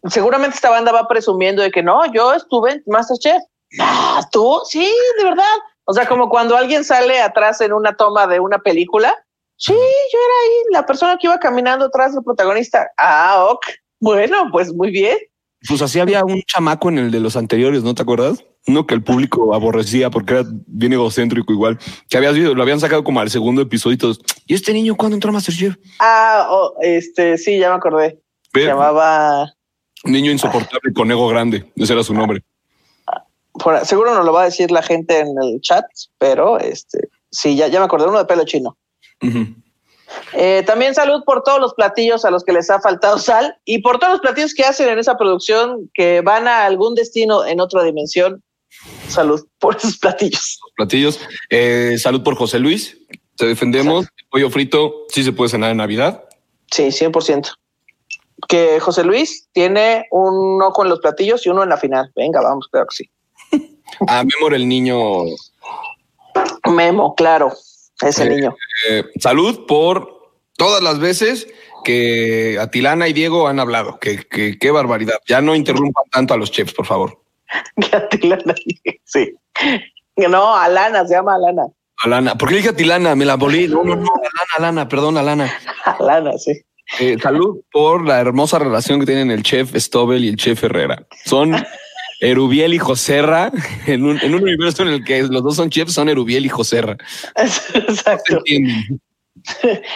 seguramente esta banda va presumiendo de que no, yo estuve en Masterchef. Ah, tú, sí, de verdad. O sea, como cuando alguien sale atrás en una toma de una película. Sí, yo era ahí, la persona que iba caminando atrás del protagonista. Ah, ok. Bueno, pues muy bien. Pues así había un chamaco en el de los anteriores, ¿no te acuerdas? Uno que el público aborrecía porque era bien egocéntrico igual, que habías visto, lo habían sacado como al segundo episodio y todos, ¿y este niño cuándo entró a Masterchef? Ah, oh, este, sí, ya me acordé. Se llamaba, Niño insoportable con ego grande, ese era su nombre. por- seguro nos lo va a decir la gente en el chat, pero este, sí, ya, ya me acordé, uno de pelo chino. Eh, también salud por todos los platillos a los que les ha faltado sal y por todos los platillos que hacen en esa producción que van a algún destino en otra dimensión. Salud por esos platillos. platillos. Eh, salud por José Luis. Te defendemos. Pollo frito sí se puede cenar en Navidad. Sí, 100%. Que José Luis tiene un ojo en los platillos y uno en la final. Venga, vamos, claro que sí. *laughs* A Memor el niño. Memo, claro, ese Eh, niño. eh, salud por todas las veces que Atilana y Diego han hablado. Que, que- qué barbaridad. Ya no interrumpan tanto a los chefs, por favor. *laughs* Que Atilana, sí. No, Alana, se llama Alana. Alana, ¿por qué dije Atilana? Me la volví. No, no, no, Alana, Alana, perdón, Alana. Alana, sí. Eh, salud por la hermosa relación que tienen el chef Stobel y el chef Herrera. Son *laughs* Erubiel y Joserra en un, en un universo en el que los dos son chefs, son Erubiel y Joserra. Exacto.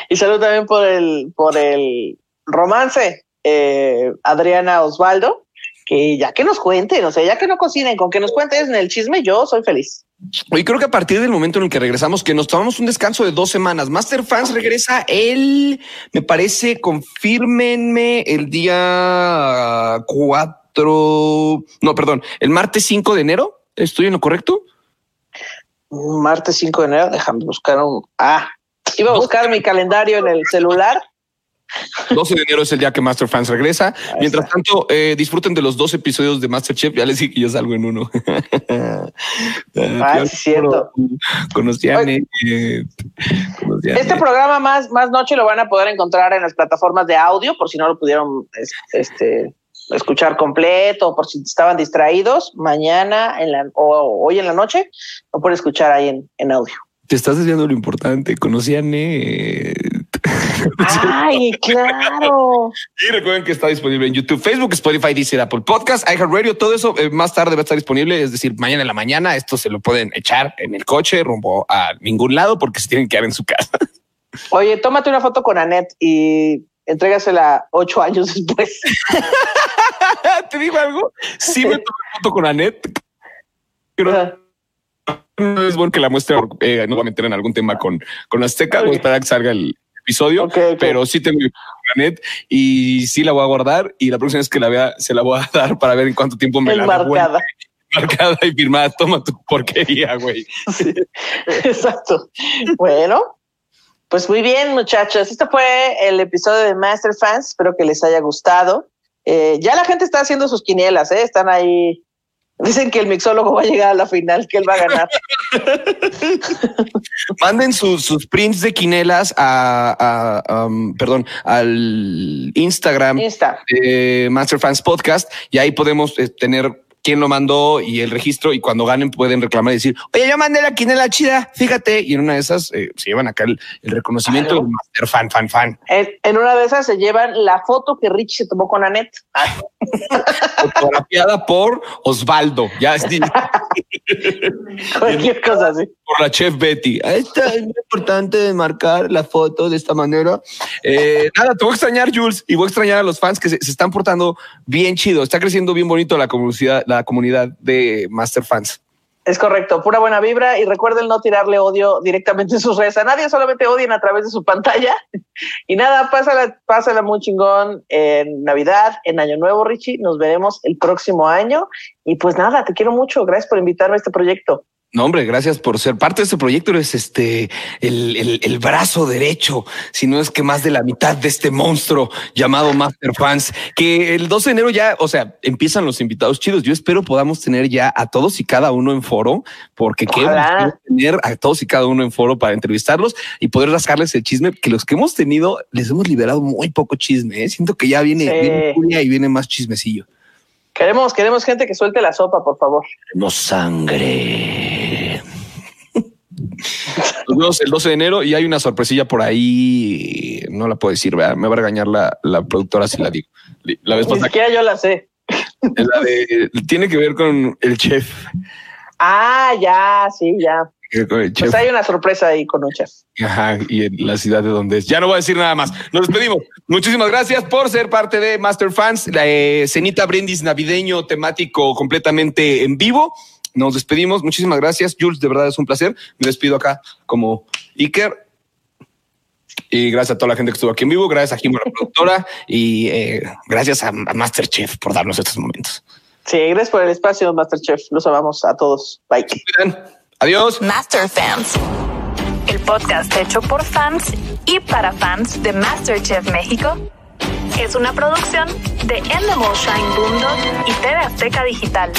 Y salud también por el, por el romance, eh, Adriana Osvaldo, que ya que nos cuenten, o sea, ya que no cocinen, con que nos cuenten en el chisme, yo soy feliz. Y creo que a partir del momento en el que regresamos, que nos tomamos un descanso de dos semanas, Master Fans regresa el, me parece, confírmenme el día 4, no, perdón, el martes 5 de enero. ¿Estoy en lo correcto? Martes 5 de enero, déjame buscar un... Ah, iba a buscar mi calendario en el celular. 12 de enero es el día que Master Fans regresa. Mientras tanto, eh, disfruten de los dos episodios de Masterchef. Ya les dije que yo salgo en uno. *laughs* Ah, sí, es cierto. Conocí a Ned, conocí a Este programa más, más noche lo van a poder encontrar en las plataformas de audio, por si no lo pudieron es- este, escuchar completo, por si estaban distraídos, mañana en la, o hoy en la noche, lo pueden escuchar ahí en, en audio. Te estás desviando lo importante. Conocí a Ned. Ay, *laughs* claro. Y recuerden que está disponible en YouTube, Facebook, Spotify, Deezer, Apple Podcast, iHeartRadio, todo eso eh, más tarde va a estar disponible, es decir, mañana en la mañana. Esto se lo pueden echar en el coche rumbo a ningún lado porque se tienen que quedar en su casa. *laughs* Oye, tómate una foto con Annette y entrégasela ocho años después. *laughs* ¿Te digo algo? Sí me tomé foto con Annette. Pero no es bueno que la muestre, eh, no va a meter en algún tema con, con Azteca, a esperar que salga el episodio, Ok, ok. pero sí tengo Annette y sí la voy a guardar y la próxima vez que la vea se la voy a *laughs* dar para ver en cuánto tiempo me la marcada *laughs* y firmada. Toma tu porquería, güey. *laughs* Sí, exacto. Bueno, pues muy bien, muchachos. Este fue el episodio de Master Fans. Espero que les haya gustado. Eh, ya la gente está haciendo sus quinielas, ¿eh? están ahí. Dicen que el mixólogo va a llegar a la final, que él va a ganar. *laughs* Manden sus, sus prints de quinelas a, a- um, perdón, al Instagram Insta. de Master Fans Podcast y ahí podemos eh, tener quién lo mandó y el registro y cuando ganen pueden reclamar y decir, oye, yo mandé la quinela chida, fíjate. Y en una de esas eh, se llevan acá el, el reconocimiento Claro. del Master Fan, fan, fan. En, en una de esas se llevan la foto que Rich se tomó con Annette. Fotografiada por Osvaldo, ya es *laughs* Cualquier cosa así. por la chef Betty. Está, es muy importante marcar la foto de esta manera. Eh, nada, te voy a extrañar, Jules, y voy a extrañar a los fans que se, se están portando bien chido. Está creciendo bien bonito la comunidad, la comunidad de Master Fans. Es correcto, pura buena vibra y recuerden no tirarle odio directamente en sus redes a nadie, solamente odien a través de su pantalla. Y nada, pásala, pásala muy chingón en Navidad, en Año Nuevo, Richie. Nos veremos el próximo año. Y pues nada, te quiero mucho. Gracias por invitarme a este proyecto. No, hombre, gracias por ser parte de este proyecto. Eres este el, el- el brazo derecho, si no es que más de la mitad de este monstruo llamado Master Fans. Que el 12 de enero ya, o sea, empiezan los invitados chidos. Yo espero podamos tener ya a todos y cada uno en foro, porque quiero tener a todos y cada uno en foro para entrevistarlos y poder rascarles el chisme. Que los que hemos tenido les hemos liberado muy poco chisme. ¿eh? Siento que ya viene, Sí. viene y viene más chismecillo. Queremos, queremos gente que suelte la sopa, por favor. No sangre. Nos vemos el 12 de enero y hay una sorpresilla por ahí. No la puedo decir, ¿verdad? me va a regañar la, la productora si la digo. La vez Ni pasada, siquiera yo la sé. la de- tiene que ver con el chef. Ah, ya, sí, ya. El chef. Pues hay una sorpresa ahí con un chef. Ajá, y en la ciudad de donde es. Ya no voy a decir nada más. Nos despedimos. Muchísimas gracias por ser parte de Master Fans, la eh, cenita brindis navideño temático completamente en vivo. Nos despedimos. Muchísimas gracias, Jules. De verdad es un placer. Me despido acá como Iker. Y gracias a toda la gente que estuvo aquí en vivo. Gracias a Jimmy, la productora. Y eh, gracias a, a Masterchef por darnos estos momentos. Sí, gracias por el espacio, Masterchef. Los amamos a todos. Bye. Adiós. Master Fans. El podcast hecho por fans y para fans de MasterChef México es una producción de Endemol Shine Boomdog y TV Azteca Digital.